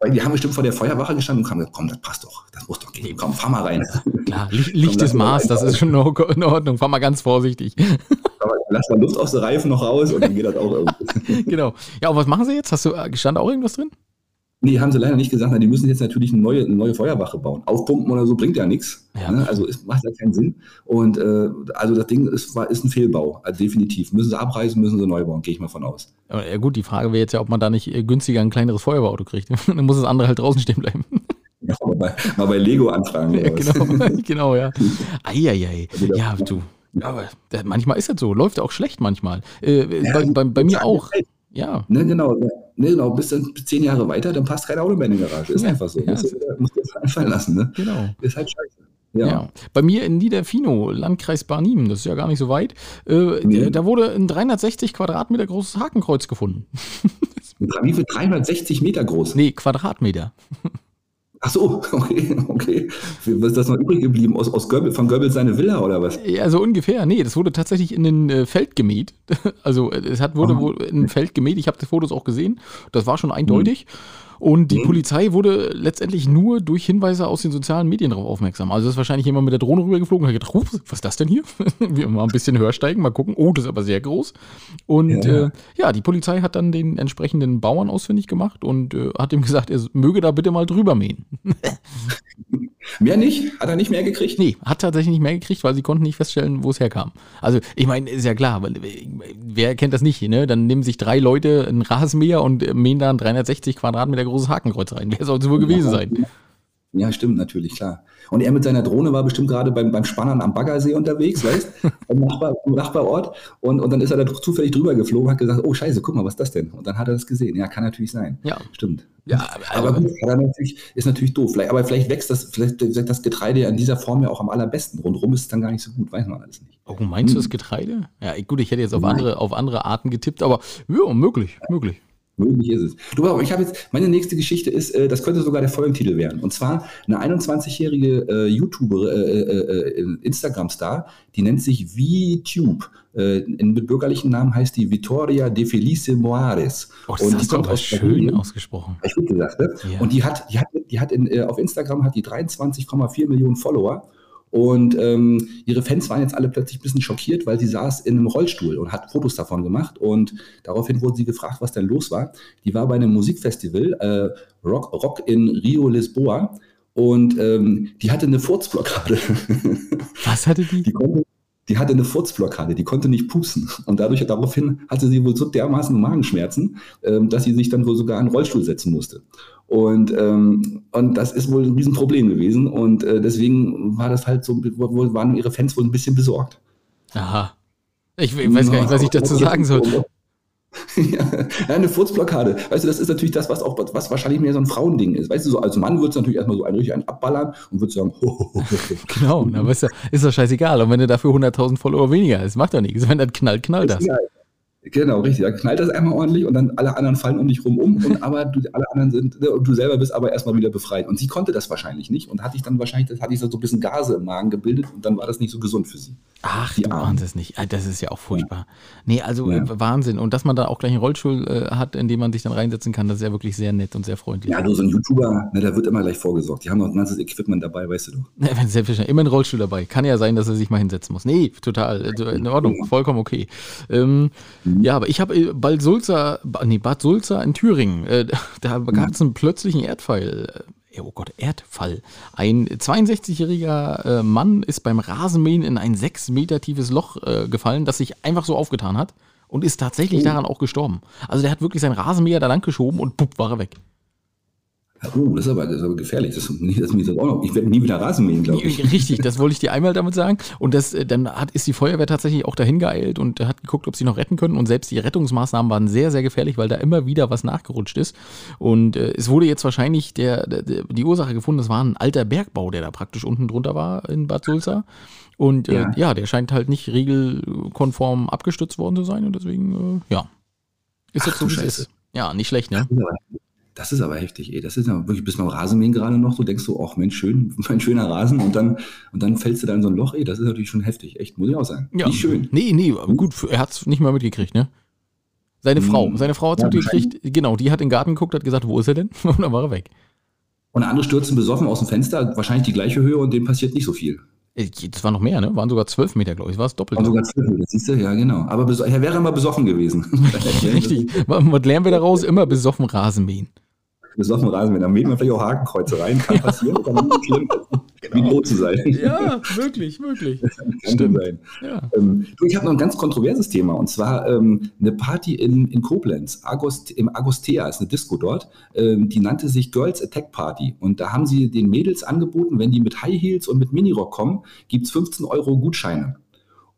Weil die haben bestimmt vor der Feuerwache gestanden und haben gesagt, komm, das passt doch, das muss doch gehen, komm, fahr mal rein. Klar, [LAUGHS] lichtes Maß, das ist schon in Ordnung, fahr mal ganz vorsichtig. Aber lass mal Luft aus den Reifen noch raus und dann geht das auch [LAUGHS] irgendwie. genau. Ja, und was machen sie jetzt? Hast du, stand auch irgendwas drin? Nee, haben sie leider nicht gesagt. Na, die müssen jetzt natürlich eine neue, eine neue Feuerwache bauen. Aufpumpen oder so bringt ja nichts. Ja. Ne? Also es macht ja keinen Sinn. Und äh, also das Ding ist, war, ist ein Fehlbau, also definitiv. Müssen sie abreißen, müssen sie neu bauen, gehe ich mal von aus. Ja gut, die Frage wäre jetzt ja, ob man da nicht günstiger ein kleineres Feuerwehrauto kriegt. [LAUGHS] Dann muss das andere halt draußen stehen bleiben. Ja, mal, bei, mal bei Lego anfragen. Ja, genau, [LAUGHS] [LAUGHS] genau, ja. Eieiei. Ja, du. Aber manchmal ist das so, läuft auch schlecht manchmal. Äh, bei, bei, bei mir auch. Ja. Ne, genau, ne, genau. Bis dann zehn Jahre weiter, dann passt kein Auto mehr in die Garage. Ist ja, einfach so. Ja. Musst, du, musst du das [LAUGHS] einfallen lassen. Ne? Genau. Ist halt scheiße. Ja. ja. Bei mir in Niederfino, Landkreis Barnim, das ist ja gar nicht so weit, äh, mhm. da wurde ein 360 Quadratmeter großes Hakenkreuz gefunden. Wie viel? 360 Meter groß? Nee, Quadratmeter. Ach so, [LAUGHS] okay, okay. Was ist das noch übrig geblieben? Aus, aus Goebbels, von Goebbels seine Villa oder was? Ja, so ungefähr. Nee, das wurde tatsächlich in ein äh, Feld gemäht. [LAUGHS] Also es hat, wurde oh. in ein Feld gemäht. Ich habe die Fotos auch gesehen. Das war schon eindeutig. Mhm. Und die mhm. Polizei wurde letztendlich nur durch Hinweise aus den sozialen Medien darauf aufmerksam. Also ist wahrscheinlich jemand mit der Drohne rübergeflogen und hat gedacht, ups, was ist das denn hier? [LAUGHS] Wir mal ein bisschen höher steigen, mal gucken. Oh, das ist aber sehr groß. Und ja, äh, ja die Polizei hat dann den entsprechenden Bauern ausfindig gemacht und äh, hat ihm gesagt, er möge da bitte mal drüber mähen. [LAUGHS] Mehr nicht? Hat er nicht mehr gekriegt? Nee, hat tatsächlich nicht mehr gekriegt, weil sie konnten nicht feststellen, wo es herkam. Also, ich meine, ist ja klar, wer kennt das nicht, ne? Dann nehmen sich drei Leute ein Rasenmäher und mähen da ein 360 Quadratmeter großes Hakenkreuz rein. Wer soll es wohl gewesen sein? Ja, stimmt, natürlich, klar. Und er mit seiner Drohne war bestimmt gerade beim, beim Spannern am Baggersee unterwegs, weißt [LAUGHS] im, Nachbar, im Nachbarort. Und, und dann ist er da zufällig drüber geflogen, hat gesagt, oh scheiße, guck mal, was ist das denn? Und dann hat er das gesehen. Ja, kann natürlich sein. Ja. Stimmt. Ja, aber, aber gut, natürlich, ist natürlich doof. Vielleicht, aber vielleicht wächst das, vielleicht wächst das Getreide in dieser Form ja auch am allerbesten. Rundrum ist es dann gar nicht so gut, weiß man alles nicht. Oh, meinst hm. du das Getreide? Ja, gut, ich hätte jetzt auf andere, auf andere Arten getippt, aber ja, möglich, möglich. Möglich ist es. Du, ich habe jetzt, meine nächste Geschichte ist, äh, das könnte sogar der Folgentitel werden. Und zwar eine 21-jährige äh, YouTuber, äh, äh, äh, Instagram-Star, die nennt sich VTube. Äh, in, mit bürgerlichen Namen heißt die Vittoria de Felice Moares. Oh, das und die kommt aus schön Brasilien. ausgesprochen. Ich gut gesagt, ne? Ja. Und die hat, die hat, die hat in, äh, auf Instagram hat die 23,4 Millionen Follower und ähm, ihre Fans waren jetzt alle plötzlich ein bisschen schockiert, weil sie saß in einem Rollstuhl und hat Fotos davon gemacht. Und daraufhin wurde sie gefragt, was denn los war. Die war bei einem Musikfestival, äh, Rock, Rock in Rio Lisboa. Und ähm, die hatte eine Furzblockade. [LAUGHS] Was hatte die? Die konnte, die hatte eine Furzblockade, die konnte nicht pusten. Und dadurch, daraufhin hatte sie wohl so dermaßen Magenschmerzen, ähm, dass sie sich dann wohl sogar in einen Rollstuhl setzen musste. Und, ähm, und das ist wohl ein Riesenproblem gewesen. Und äh, deswegen war das halt so, waren ihre Fans wohl ein bisschen besorgt. Aha. Ich, ich weiß gar nicht, was ich dazu sagen soll. [LAUGHS] ja, eine Furzblockade. Weißt du, das ist natürlich das, was auch was wahrscheinlich mehr so ein Frauending ist. Weißt du, so als Mann würdest du natürlich erstmal so einen richtig einen abballern und würdest sagen, [LAUGHS] ho, ho, ho, ho. Genau, na, weißt du, ist doch scheißegal. Und wenn du dafür 100.000 Follower weniger hast, macht doch nichts. Wenn das knallt, knallt das. Egal. Genau, richtig. Da knallt das einmal ordentlich und dann alle anderen fallen um dich rum um und aber du, alle anderen sind ne, und du selber bist aber erstmal wieder befreit. Und sie konnte das wahrscheinlich nicht und hatte ich dann wahrscheinlich, hatte ich so ein bisschen Gase im Magen gebildet und dann war das nicht so gesund für sie. Ach, die du ahnst es nicht. Das ist ja auch furchtbar. Ja. Nee, also ja. Wahnsinn. Und dass man da auch gleich einen Rollstuhl äh, hat, in dem man sich dann reinsetzen kann, das ist ja wirklich sehr nett und sehr freundlich. Ja, du, so ein YouTuber, ne, da wird immer gleich vorgesorgt. Die haben noch ein ganzes Equipment dabei, weißt du doch. [LAUGHS] Ja, selbstverständlich. Immer ein Rollstuhl dabei. Kann ja sein, dass er sich mal hinsetzen muss. Nee, total. Also in Ordnung. Vollkommen okay. Ähm, mhm. Ja, aber ich habe äh, Bad Sulza, nee, Bad Sulza in Thüringen, äh, [LAUGHS] da gab es einen plötzlichen Erdfall oh Gott, Erdfall. Ein 62-jähriger äh, Mann ist beim Rasenmähen in ein sechs Meter tiefes Loch äh, gefallen, das sich einfach so aufgetan hat und ist tatsächlich oh. daran auch gestorben. Also der hat wirklich sein Rasenmäher da lang geschoben und pupp, war er weg. Oh, das ist aber, das ist aber gefährlich. Das, [LAUGHS] das, das auch noch. Ich werde nie wieder Rasen mähen, glaube ich. [LAUGHS] Richtig, das wollte ich dir einmal damit sagen. Und das, äh, dann hat, ist die Feuerwehr tatsächlich auch dahin geeilt und hat geguckt, ob sie noch retten können. Und selbst die Rettungsmaßnahmen waren sehr, sehr gefährlich, weil da immer wieder was nachgerutscht ist. Und äh, es wurde jetzt wahrscheinlich der, der, die Ursache gefunden, das war ein alter Bergbau, der da praktisch unten drunter war in Bad Sulza. Und äh, ja. ja. der scheint halt nicht regelkonform abgestützt worden zu sein. Und deswegen, äh, ja. Ist jetzt so, wie es ist. Ja, nicht schlecht, ne? Das ist aber heftig, ey. Das ist ja wirklich bis beim Rasenmähen gerade noch, so denkst du, ach Mensch, schön, [LAUGHS] mein schöner Rasen und dann, und dann fällst du da in so ein Loch, ey. Das ist natürlich schon heftig, echt, muss ich auch sagen. Ja. Nicht schön. Nee, nee, gut, er hat es nicht mal mitgekriegt, ne? Seine Frau, hm. seine Frau hat es ja, mitgekriegt, genau, die hat in den Garten geguckt, hat gesagt, wo ist er denn? [LAUGHS] Und dann war er weg. Und andere stürzen besoffen aus dem Fenster, wahrscheinlich die gleiche Höhe und dem passiert nicht so viel. Äh, das war noch mehr, ne? Waren sogar zwölf Meter, glaube ich. War es doppelt. War sogar zwölf Meter, siehst du? Ja, genau. Aber er wäre immer besoffen gewesen. [LAUGHS] Richtig. Was lernen wir daraus? Immer besoffen Rasen besoffen Rasenmäher. Da mäht man vielleicht auch Hakenkreuze rein, kann passieren, kann nicht schlimm, genau. wie zu sein. Ja, wirklich, wirklich. [LAUGHS] Kann Stimmt. sein. Ja. Ähm, ich habe noch ein ganz kontroverses Thema und zwar ähm, eine Party in, in Koblenz, Agost, im Agostea ist eine Disco dort, ähm, die nannte sich Girls Attack Party und da haben sie den Mädels angeboten, wenn die mit High Heels und mit Minirock kommen, gibt es 15 Euro Gutscheine.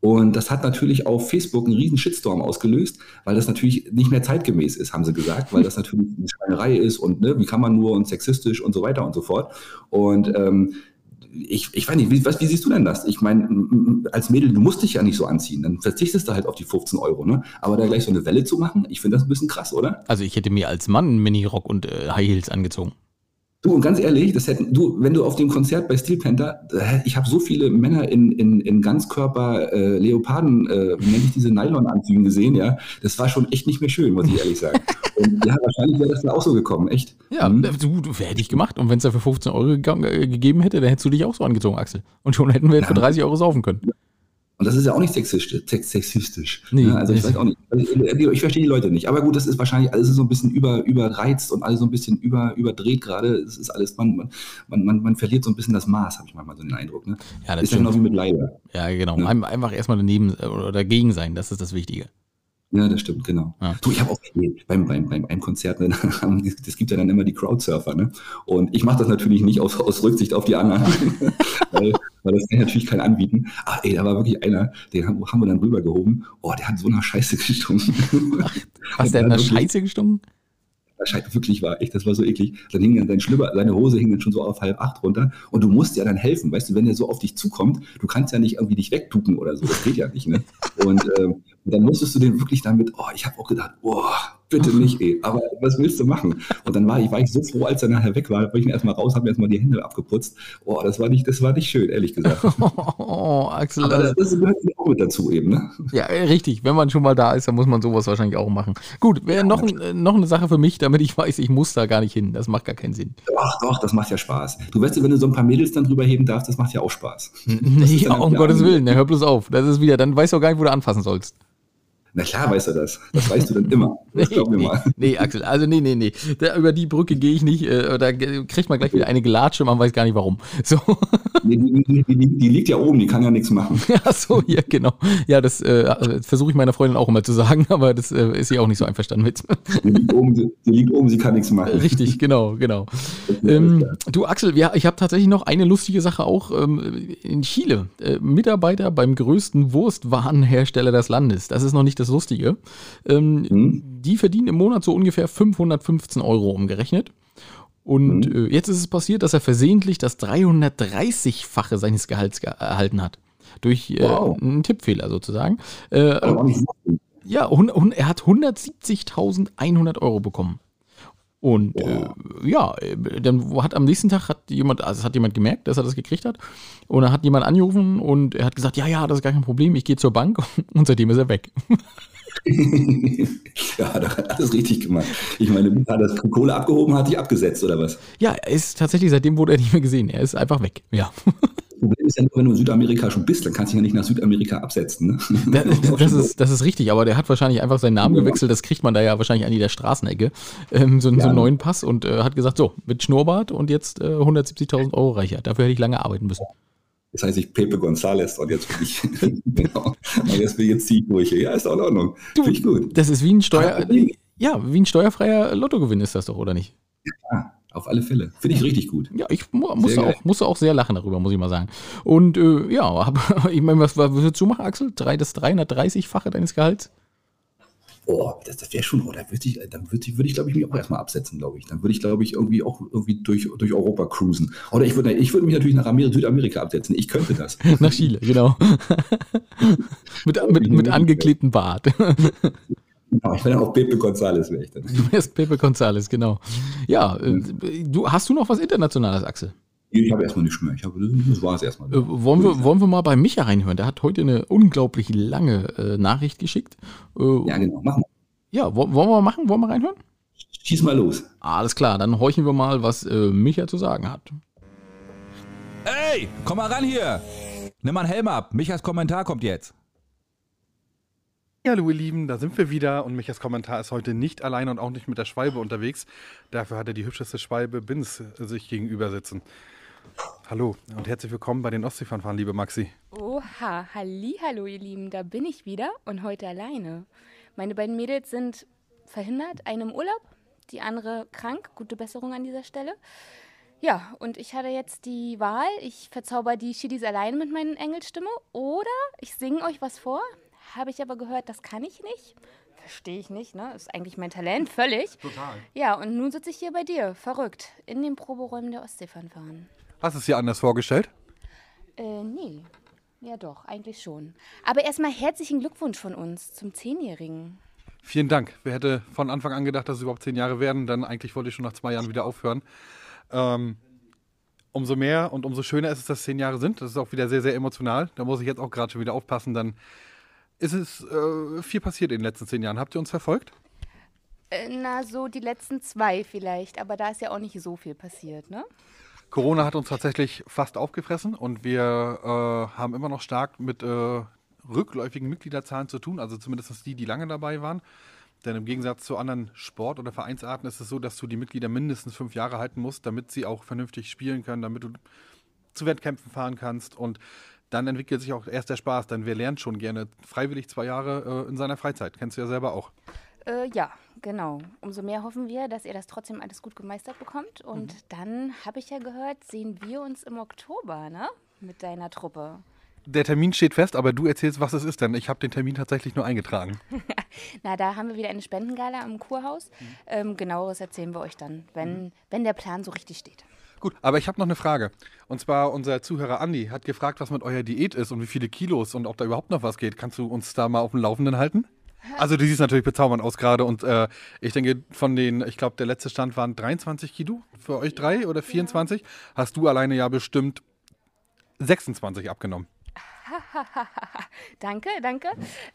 Und das hat natürlich auf Facebook einen riesen Shitstorm ausgelöst, weil das natürlich nicht mehr zeitgemäß ist, haben sie gesagt, weil das [LAUGHS] natürlich eine Schweinerei ist und ne, wie kann man nur und sexistisch und so weiter und so fort. Und ähm, ich, ich weiß nicht, wie, was, wie siehst du denn das? Ich meine, als Mädel, du musst dich ja nicht so anziehen, dann verzichtest du halt auf die 15 Euro, ne? Aber da gleich so eine Welle zu machen, ich finde das ein bisschen krass, oder? Also ich hätte mir als Mann Mini-Rock und äh, High Heels angezogen. Du, und ganz ehrlich, das hätten, du, wenn du auf dem Konzert bei Steel Panther, äh, ich habe so viele Männer in, in, in Ganzkörper äh, Leoparden, äh, wie nenne ich diese Nylon-Anzügen gesehen, ja, das war schon echt nicht mehr schön, muss ich ehrlich sagen. [LAUGHS] und ja, wahrscheinlich wäre das dann auch so gekommen, echt. Ja, mhm. du, du hätte ich gemacht. Und wenn es dafür 15 Euro äh, gegeben hätte, dann hättest du dich auch so angezogen, Axel. Und schon hätten wir jetzt ja. für 30 Euro saufen können. Und das ist ja auch nicht sexistisch. sexistisch nee, ne? Also ich weiß auch nicht. Ich verstehe die Leute nicht. Aber gut, das ist wahrscheinlich alles so ein bisschen über, überreizt und alles so ein bisschen über, überdreht gerade. Es ist alles, man, man, man, man verliert so ein bisschen das Maß, habe ich manchmal so den Eindruck. Ne? Ja, das ist ja genau wie mit Leiber. Ja, genau. Ne? Einfach erstmal daneben äh, oder dagegen sein, das ist das Wichtige. Ja, das stimmt, genau. Ja. Du, ich habe auch beim, beim, beim einem Konzert, ne, [LAUGHS] das gibt ja dann immer die Crowdsurfer, ne? Und ich mache das natürlich nicht aus, aus Rücksicht auf die anderen, [LAUGHS] weil, weil das kann natürlich keiner anbieten. Ach ey, da war wirklich einer, den haben, haben wir dann rübergehoben. Oh, der hat so nach Scheiße gestunken. Was, der hat nach Scheiße gestunken? wirklich war, echt, das war so eklig. Dann hing dann dein Schlüpper, seine Hose hing dann schon so auf halb acht runter und du musst ja dann helfen, weißt du, wenn der so auf dich zukommt, du kannst ja nicht irgendwie dich wegtucken oder so, das geht ja nicht, ne? Und, ähm, und dann musstest du den wirklich damit, oh, ich habe auch gedacht, boah, bitte nicht, ey. Aber was willst du machen? Und dann war ich, war ich so froh, als er nachher weg war, bin ich mir erstmal raus, habe mir erstmal die Hände abgeputzt. Oh, das war nicht, das war nicht schön, ehrlich gesagt. [LAUGHS] Oh, Axel. Aber das, das gehört auch mit dazu eben, ne? Ja, richtig. Wenn man schon mal da ist, dann muss man sowas wahrscheinlich auch machen. Gut, wäre ja, noch, noch eine Sache für mich, damit ich [LAUGHS] weiß, ich muss da gar nicht hin. Das macht gar keinen Sinn. Doch, doch, das macht ja Spaß. Du weißt ja, wenn du so ein paar Mädels dann drüber heben darfst, das macht ja auch Spaß. [LAUGHS] Nee, um Gottes Willen, hör bloß auf. Das ist wieder, dann weißt du auch gar nicht, wo du anfassen sollst. Na klar weißt du das. Das weißt du dann immer. [LAUGHS] Das nee, glaub mir mal. Nee, Axel, also nee, nee, nee. Da, über die Brücke gehe ich nicht. Äh, da kriegt man gleich wieder eine Gelatsche, man weiß gar nicht warum. [LAUGHS] So. Nee, die, die, die, die, liegt ja oben, die kann ja nichts machen. [LAUGHS] Ja, so, ja, genau. Ja, das äh, versuche ich meiner Freundin auch immer zu sagen, aber das äh, ist sie auch nicht so einverstanden mit. Die liegt oben, die, liegt oben sie kann nichts machen. Richtig, genau, genau. Ähm, du, Axel, ja, ich habe tatsächlich noch eine lustige Sache auch ähm, in Chile. Äh, Mitarbeiter beim größten Wurstwarenhersteller des Landes. Das ist noch nicht das Lustige. Ähm, mhm. Die verdienen im Monat so ungefähr 515 Euro umgerechnet. Und mhm. äh, jetzt ist es passiert, dass er versehentlich das 330-fache seines Gehalts ge erhalten hat. Durch äh, wow. einen Tippfehler sozusagen. Äh, ja, er hat 170.100 Euro bekommen. Und äh, ja, dann hat am nächsten Tag hat jemand, also hat jemand gemerkt, dass er das gekriegt hat. Und dann hat jemand angerufen und er hat gesagt, ja, ja, das ist gar kein Problem, ich gehe zur Bank [LAUGHS] und seitdem ist er weg. [LAUGHS] ja, da hat alles richtig gemacht. Ich meine, hat das Kohle abgehoben, hat sich abgesetzt oder was? Ja, er ist tatsächlich, seitdem wurde er nicht mehr gesehen. Er ist einfach weg, ja. [LAUGHS] Problem ist ja nur, wenn du in Südamerika schon bist, dann kannst du dich ja nicht nach Südamerika absetzen. Ne? [LAUGHS] Das, [LAUGHS] das, ist, das ist richtig, aber der hat wahrscheinlich einfach seinen Namen gewechselt. Das kriegt man da ja wahrscheinlich an jeder Straßenecke. Ähm, so, ja. so, einen neuen Pass und äh, hat gesagt: So, mit Schnurrbart und jetzt äh, 170.000 Euro reicher. Dafür hätte ich lange arbeiten müssen. Jetzt heiße ich Pepe González und jetzt bin ich, [LAUGHS] genau, und jetzt, jetzt ziehe ich durch. Ja, ist auch in Ordnung. Finde ich gut. Das ist wie ein Steuer, ja, wie ein steuerfreier Lottogewinn ist das doch, oder nicht? Ja, auf alle Fälle. Finde ich richtig gut. Ja, ich mu musste, auch, musste auch sehr lachen darüber, muss ich mal sagen. Und äh, ja, hab, [LAUGHS] ich meine, was, was würdest du machen, Axel? Drei, das 330-fache deines Gehalts? Boah, das, das wäre schon, oh, da würde ich, dann würde ich, würd ich glaube ich, mich auch erstmal absetzen, glaube ich. Dann würde ich, glaube ich, irgendwie auch irgendwie durch, durch Europa cruisen. Oder ich würde ich würd mich natürlich nach Amerika, Südamerika absetzen. Ich könnte das. [LAUGHS] nach Chile, genau. [LAUGHS] mit, mit, mit angeklebtem Bart. Genau, ich bin dann auch Pepe González, wäre ich dann. Du wärst Pepe González, genau. Ja, äh, du, hast du noch was Internationales, Axel? Ich habe erstmal nichts mehr. Ich habe, das war es erstmal. Äh, wollen, wir, wollen wir mal bei Micha reinhören? Der hat heute eine unglaublich lange äh, Nachricht geschickt. Äh, ja, genau. Machen wir. Ja, wollen wir mal machen? Wollen wir reinhören? Schieß mal los. Alles klar, dann horchen wir mal, was äh, Micha zu sagen hat. Ey, komm mal ran hier. Nimm mal einen Helm ab. Michas Kommentar kommt jetzt. Hallo ihr Lieben, da sind wir wieder und Michas Kommentar ist heute nicht allein und auch nicht mit der Schwalbe unterwegs. Dafür hat er die hübscheste Schwalbe Bins sich gegenüber sitzen. Hallo und herzlich willkommen bei den Ostseefanfaren, liebe Maxi. Oha, halli, hallo ihr Lieben, da bin ich wieder und heute alleine. Meine beiden Mädels sind verhindert, eine im Urlaub, die andere krank. Gute Besserung an dieser Stelle. Ja, und ich hatte jetzt die Wahl, ich verzauber die Chidis alleine mit meiner Engelstimme oder ich singe euch was vor. Habe ich aber gehört, das kann ich nicht. Verstehe ich nicht, ne? Ist eigentlich mein Talent, [LAUGHS] völlig. Total. Ja, und nun sitze ich hier bei dir, verrückt, in den Proberäumen der Ostseefanfaren. Hast du es dir anders vorgestellt? Äh, nee. Ja doch, eigentlich schon. Aber erstmal herzlichen Glückwunsch von uns zum Zehnjährigen. Vielen Dank. Wer hätte von Anfang an gedacht, dass es überhaupt zehn Jahre werden? Dann eigentlich wollte ich schon nach zwei Jahren wieder aufhören. Ähm, umso mehr und umso schöner ist es, dass es zehn Jahre sind. Das ist auch wieder sehr, sehr emotional. Da muss ich jetzt auch gerade schon wieder aufpassen. Dann ist es äh, viel passiert in den letzten zehn Jahren. Habt ihr uns verfolgt? Äh, na, so die letzten zwei vielleicht, aber da ist ja auch nicht so viel passiert, ne? Corona hat uns tatsächlich fast aufgefressen und wir äh, haben immer noch stark mit äh, rückläufigen Mitgliederzahlen zu tun, also zumindest die, die lange dabei waren. Denn im Gegensatz zu anderen Sport- oder Vereinsarten ist es so, dass du die Mitglieder mindestens fünf Jahre halten musst, damit sie auch vernünftig spielen können, damit du zu Wettkämpfen fahren kannst. Und dann entwickelt sich auch erst der Spaß, denn wer lernt schon gerne freiwillig zwei Jahre äh, in seiner Freizeit. Kennst du ja selber auch. Äh, ja, genau. Umso mehr hoffen wir, dass ihr das trotzdem alles gut gemeistert bekommt. Und mhm. dann habe ich ja gehört, sehen wir uns im Oktober, ne? Mit deiner Truppe. Der Termin steht fest, aber du erzählst, was es ist, denn ich habe den Termin tatsächlich nur eingetragen. [LAUGHS] Na, da haben wir wieder eine Spendengala am Kurhaus. Mhm. Ähm, genaueres erzählen wir euch dann, wenn, mhm. wenn der Plan so richtig steht. Gut, aber ich habe noch eine Frage. Und zwar unser Zuhörer Andi hat gefragt, was mit eurer Diät ist und wie viele Kilos und ob da überhaupt noch was geht. Kannst du uns da mal auf dem Laufenden halten? Also du siehst natürlich bezaubernd aus gerade und äh, ich denke von den, ich glaube der letzte Stand waren 23 Kilo für euch drei oder 24. Ja. Hast du alleine ja bestimmt 26 abgenommen. [LAUGHS] danke, danke.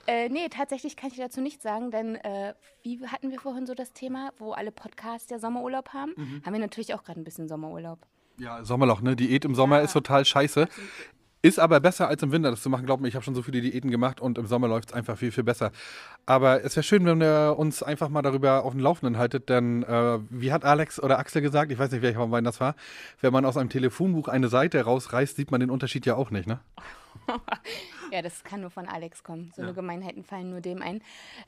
Äh, nee, tatsächlich kann ich dazu nichts sagen, denn äh, wie hatten wir vorhin so das Thema, wo alle Podcasts ja Sommerurlaub haben, mhm. haben wir natürlich auch gerade ein bisschen Sommerurlaub. Ja, Sommerloch, ne? Diät im Sommer ja. ist total scheiße. Ist aber besser als im Winter das zu machen. Glaub mir, ich habe schon so viele Diäten gemacht und im Sommer läuft es einfach viel, viel besser. Aber es wäre schön, wenn ihr uns einfach mal darüber auf dem Laufenden haltet, denn äh, wie hat Alex oder Axel gesagt, ich weiß nicht, welcher von beiden das war, wenn man aus einem Telefonbuch eine Seite rausreißt, sieht man den Unterschied ja auch nicht, ne? [LAUGHS] ja, das kann nur von Alex kommen. So ja. eine Gemeinheiten fallen nur dem ein.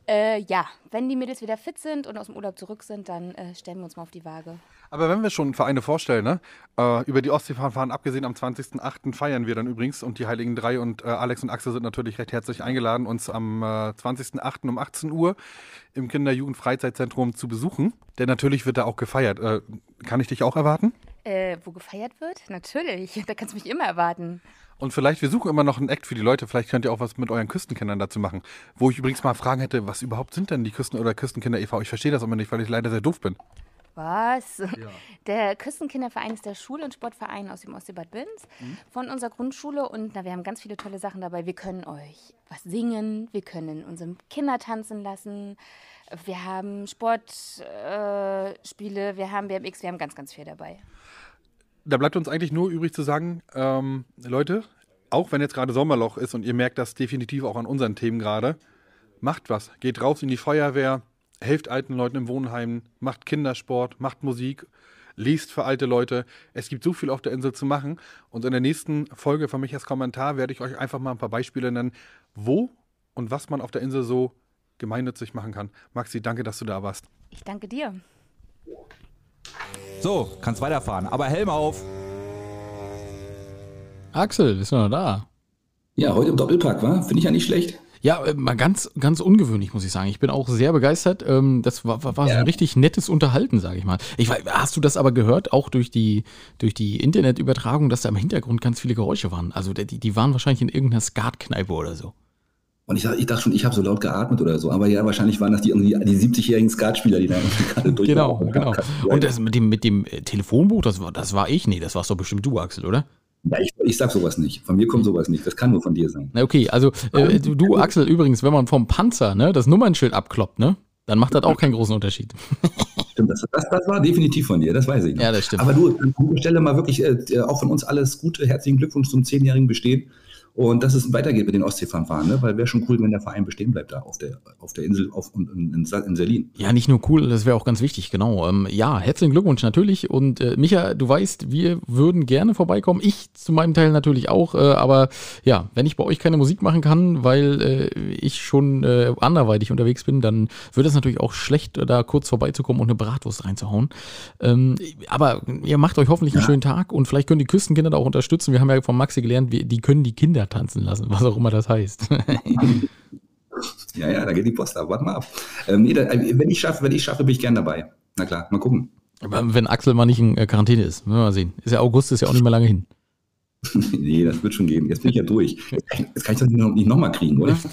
Äh, ja, wenn die Mädels wieder fit sind und aus dem Urlaub zurück sind, dann äh, stellen wir uns mal auf die Waage. Aber wenn wir schon Vereine vorstellen, ne? Äh, über die Ostseefahren abgesehen am 20.08. feiern wir dann übrigens und die Heiligen Drei und äh, Alex und Axel sind natürlich recht herzlich eingeladen, uns am äh, 20.08. um 18 Uhr im Kinder-Jugend-Freizeitzentrum zu besuchen. Denn natürlich wird da auch gefeiert. Äh, kann ich dich auch erwarten? Äh, wo gefeiert wird? Natürlich, [LAUGHS] da kannst du mich immer erwarten. Und vielleicht, wir suchen immer noch einen Act für die Leute, vielleicht könnt ihr auch was mit euren Küstenkindern dazu machen. Wo ich übrigens mal Fragen hätte, was überhaupt sind denn die Küsten- oder Küstenkinder e.V.? Ich verstehe das immer nicht, weil ich leider sehr doof bin. Was? Ja. Der Küstenkinderverein ist der Schul- und Sportverein aus dem Ostseebad Binz mhm. von unserer Grundschule. Und na, wir haben ganz viele tolle Sachen dabei. Wir können euch was singen, wir können unsere Kinder tanzen lassen, wir haben Sportspiele, äh, wir haben BMX, wir haben ganz, ganz viel dabei. Da bleibt uns eigentlich nur übrig zu sagen, ähm, Leute, auch wenn jetzt gerade Sommerloch ist und ihr merkt das definitiv auch an unseren Themen gerade, macht was. Geht raus in die Feuerwehr, helft alten Leuten im Wohnheim, macht Kindersport, macht Musik, liest für alte Leute. Es gibt so viel auf der Insel zu machen. Und in der nächsten Folge von Michas Kommentar werde ich euch einfach mal ein paar Beispiele nennen, wo und was man auf der Insel so gemeinnützig machen kann. Maxi, danke, dass du da warst. Ich danke dir. So, kannst weiterfahren. Aber Helm auf! Axel, bist du noch da? Ja, heute im Doppelpack, wa? Finde ich ja nicht schlecht. Ja, äh, mal ganz, ganz ungewöhnlich, muss ich sagen. Ich bin auch sehr begeistert. Ähm, das war, war, war ja. so ein richtig nettes Unterhalten, sage ich mal. Ich, hast du das aber gehört, auch durch die, durch die Internetübertragung, dass da im Hintergrund ganz viele Geräusche waren? Also die, die waren wahrscheinlich in irgendeiner Skatkneipe oder so. Und ich, ich dachte schon, ich habe so laut geatmet oder so. Aber ja, wahrscheinlich waren das die, die 70-jährigen Skatspieler, die da [LAUGHS] gerade durch Genau, genau. Und das mit dem, mit dem Telefonbuch, das war, das war ich? Nee, das warst doch bestimmt du, Axel, oder? Ja, ich, ich sag sowas nicht. Von mir kommt sowas nicht. Das kann nur von dir sein. Na okay, also äh, du, du, Axel, übrigens, wenn man vom Panzer ne, das Nummernschild abkloppt, ne, dann macht das auch keinen großen Unterschied. [LAUGHS] Stimmt, das, das, das, war definitiv von dir, das weiß ich noch. Ja, das stimmt. Aber du, an dieser Stelle mal wirklich äh, auch von uns alles Gute, herzlichen Glückwunsch zum zehnjährigen Bestehen und dass es weitergeht mit den Ostseefahren, ne? weil wäre schon cool, wenn der Verein bestehen bleibt da auf der, auf der Insel auf, in, in, in Selin. Ja, nicht nur cool, das wäre auch ganz wichtig, genau. Ähm, ja, herzlichen Glückwunsch natürlich und äh, Micha, du weißt, wir würden gerne vorbeikommen, ich zu meinem Teil natürlich auch, äh, aber ja, wenn ich bei euch keine Musik machen kann, weil äh, ich schon äh, anderweitig unterwegs bin, dann wird es natürlich auch schlecht, da kurz vorbeizukommen und eine Bratwurst reinzuhauen. Ähm, aber ihr macht euch hoffentlich einen ja. schönen Tag und vielleicht können die Küstenkinder da auch unterstützen. Wir haben ja von Maxi gelernt, die können die Kinder tanzen lassen, was auch immer das heißt. [LAUGHS] ja, ja, da geht die Post ab. Warte mal ab. Ähm, nee, da, äh, wenn ich schaffe, wenn ich schaffe, bin ich gern dabei. Na klar, mal gucken. Aber wenn Axel mal nicht in äh, Quarantäne ist, mal sehen. Ist ja August, ist ja auch nicht mehr lange hin. [LAUGHS] nee, das wird schon gehen. Jetzt bin ich ja durch. Jetzt kann ich das nicht nochmal kriegen, oder? [LAUGHS]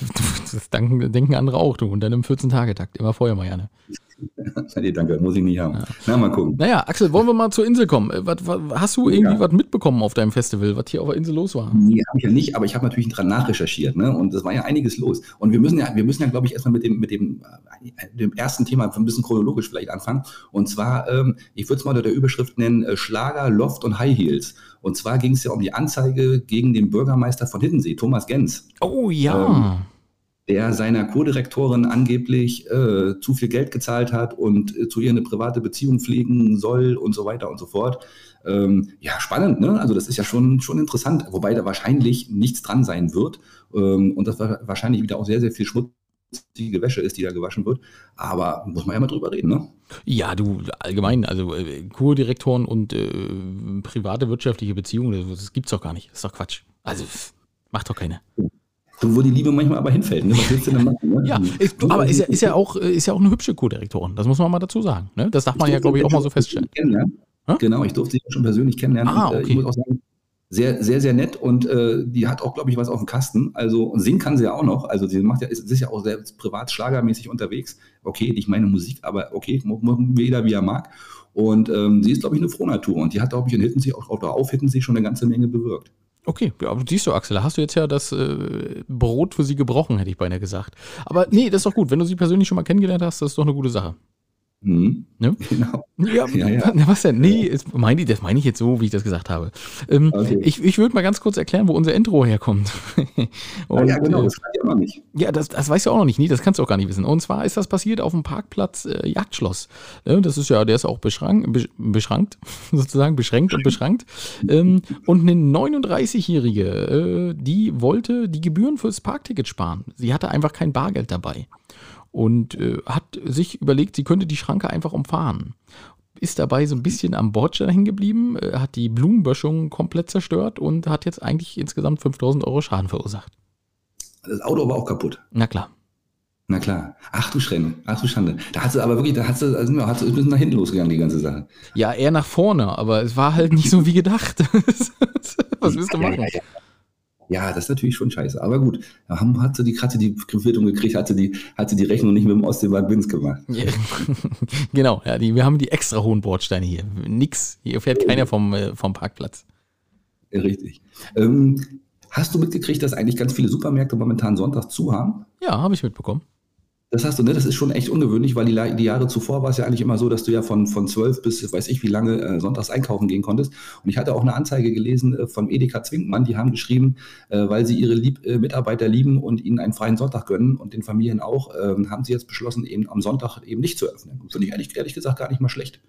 Das denken, denken andere auch, du. Und dann im 14-Tage-Takt. Immer vorher mal, Janne. [LAUGHS] nee, danke, muss ich nicht haben. Ja. Na, mal gucken. Naja, Axel, wollen wir mal zur Insel kommen? Äh, was, was, hast du irgendwie ja. was mitbekommen auf deinem Festival, was hier auf der Insel los war? Nee, habe ich ja nicht, aber ich habe natürlich dran nachrecherchiert, ne? Und es war ja einiges los. Und wir müssen ja, wir müssen ja, glaube ich, erstmal mit dem, mit dem, äh, dem ersten Thema ein bisschen chronologisch vielleicht anfangen. Und zwar, ähm, ich würde es mal unter der Überschrift nennen, äh, Schlager, Loft und High Heels. Und zwar ging es ja um die Anzeige gegen den Bürgermeister von Hiddensee, Thomas Gens. Oh ja. Ähm, der seiner Co-Direktorin angeblich äh, zu viel Geld gezahlt hat und äh, zu ihr eine private Beziehung pflegen soll und so weiter und so fort. Ähm, ja, spannend, ne? Also das ist ja schon, schon interessant, wobei da wahrscheinlich nichts dran sein wird ähm, und das wahrscheinlich wieder auch sehr, sehr viel schmutzige Wäsche ist, die da gewaschen wird. Aber muss man ja mal drüber reden, ne? Ja, du, allgemein, also äh, Co-Direktoren und äh, private wirtschaftliche Beziehungen, das, das gibt's doch gar nicht. Das ist doch Quatsch. Also, macht doch keine. So, wo die Liebe manchmal aber hinfällt. Ne? Was willst du denn machen? Ne? ja, ist, aber ist ja, ist, ja auch, ist ja auch eine hübsche Co-Direktorin. Das muss man mal dazu sagen. Ne? Das darf man ja, glaube ich, auch mal so feststellen. Genau, ich durfte sie schon persönlich kennenlernen. Ah, okay. und, äh, ich muss auch sagen, sehr, sehr, sehr nett und äh, die hat auch, glaube ich, was auf dem Kasten. Also und singen kann sie ja auch noch. Also sie macht ja, ist, ist ja auch sehr privat schlagermäßig unterwegs. Okay, nicht meine Musik, aber okay, jeder wie er mag. Und ähm, sie ist, glaube ich, eine Frohnatur und die hat, glaube ich, in Hittensee auch, auch auf Hittensee schon eine ganze Menge bewirkt. Okay, ja, aber siehst du, Axel, da hast du jetzt ja das äh, Brot für sie gebrochen, hätte ich beinahe gesagt. Aber nee, das ist doch gut. Wenn du sie persönlich schon mal kennengelernt hast, das ist doch eine gute Sache. Mhm. Ne? Genau. Ja, [LAUGHS] ja, ja. was denn? Nee, das meine ich, das meine ich jetzt so, wie ich das gesagt habe. Ähm, okay. Ich, ich würde mal ganz kurz erklären, wo unser Intro herkommt. [LAUGHS] Und, ja, genau, äh, das weiß ich auch noch nicht. Ja, das, das weißt du auch noch nicht. Nee, das kannst du auch gar nicht wissen. Und zwar ist das passiert auf dem Parkplatz äh, Jagdschloss. Ja, das ist ja, der ist auch beschrank, beschrankt, [LAUGHS] sozusagen, beschränkt und beschrankt. Ähm, und eine 39-Jährige, äh, die wollte die Gebühren fürs Parkticket sparen. Sie hatte einfach kein Bargeld dabei und äh, hat sich überlegt, sie könnte die Schranke einfach umfahren. Ist dabei so ein bisschen am Bordstein hängen geblieben, äh, hat die Blumenböschung komplett zerstört und hat jetzt eigentlich insgesamt 5000 Euro Schaden verursacht. Das Auto war auch kaputt. Na klar. Na klar. Ach du Schrecken, ach du Schande. Da hat sie aber wirklich, da hat sie, also, hat sie ein bisschen nach hinten losgegangen, die ganze Sache. Ja, eher nach vorne, aber es war halt nicht so wie gedacht. [LAUGHS] Was willst du machen? Ja, ja, ja. Ja, das ist natürlich schon scheiße. Aber gut, hat sie die, hat die Quittung gekriegt, hat sie die, hat sie die Rechnung nicht mit dem Ostseebad Binz gemacht. Ja. [LAUGHS] genau, ja, die, wir haben die extra hohen Bordsteine hier. Nix, hier fährt keiner vom, äh, vom Parkplatz. Richtig. Ähm, hast du mitgekriegt, dass eigentlich ganz viele Supermärkte momentan sonntags zu haben? Ja, habe ich mitbekommen. Das hast du, ne? Das ist schon echt ungewöhnlich, weil die, die, Jahre zuvor war es ja eigentlich immer so, dass du ja von, von 12 bis weiß ich wie lange äh, sonntags einkaufen gehen konntest. Und ich hatte auch eine Anzeige gelesen äh, von Edeka Zwinkmann, die haben geschrieben, äh, weil sie ihre Lieb äh, Mitarbeiter lieben und ihnen einen freien Sonntag gönnen und den Familien auch, ähm, haben sie jetzt beschlossen, eben am Sonntag eben nicht zu öffnen. Finde ich ehrlich, ehrlich gesagt gar nicht mal schlecht.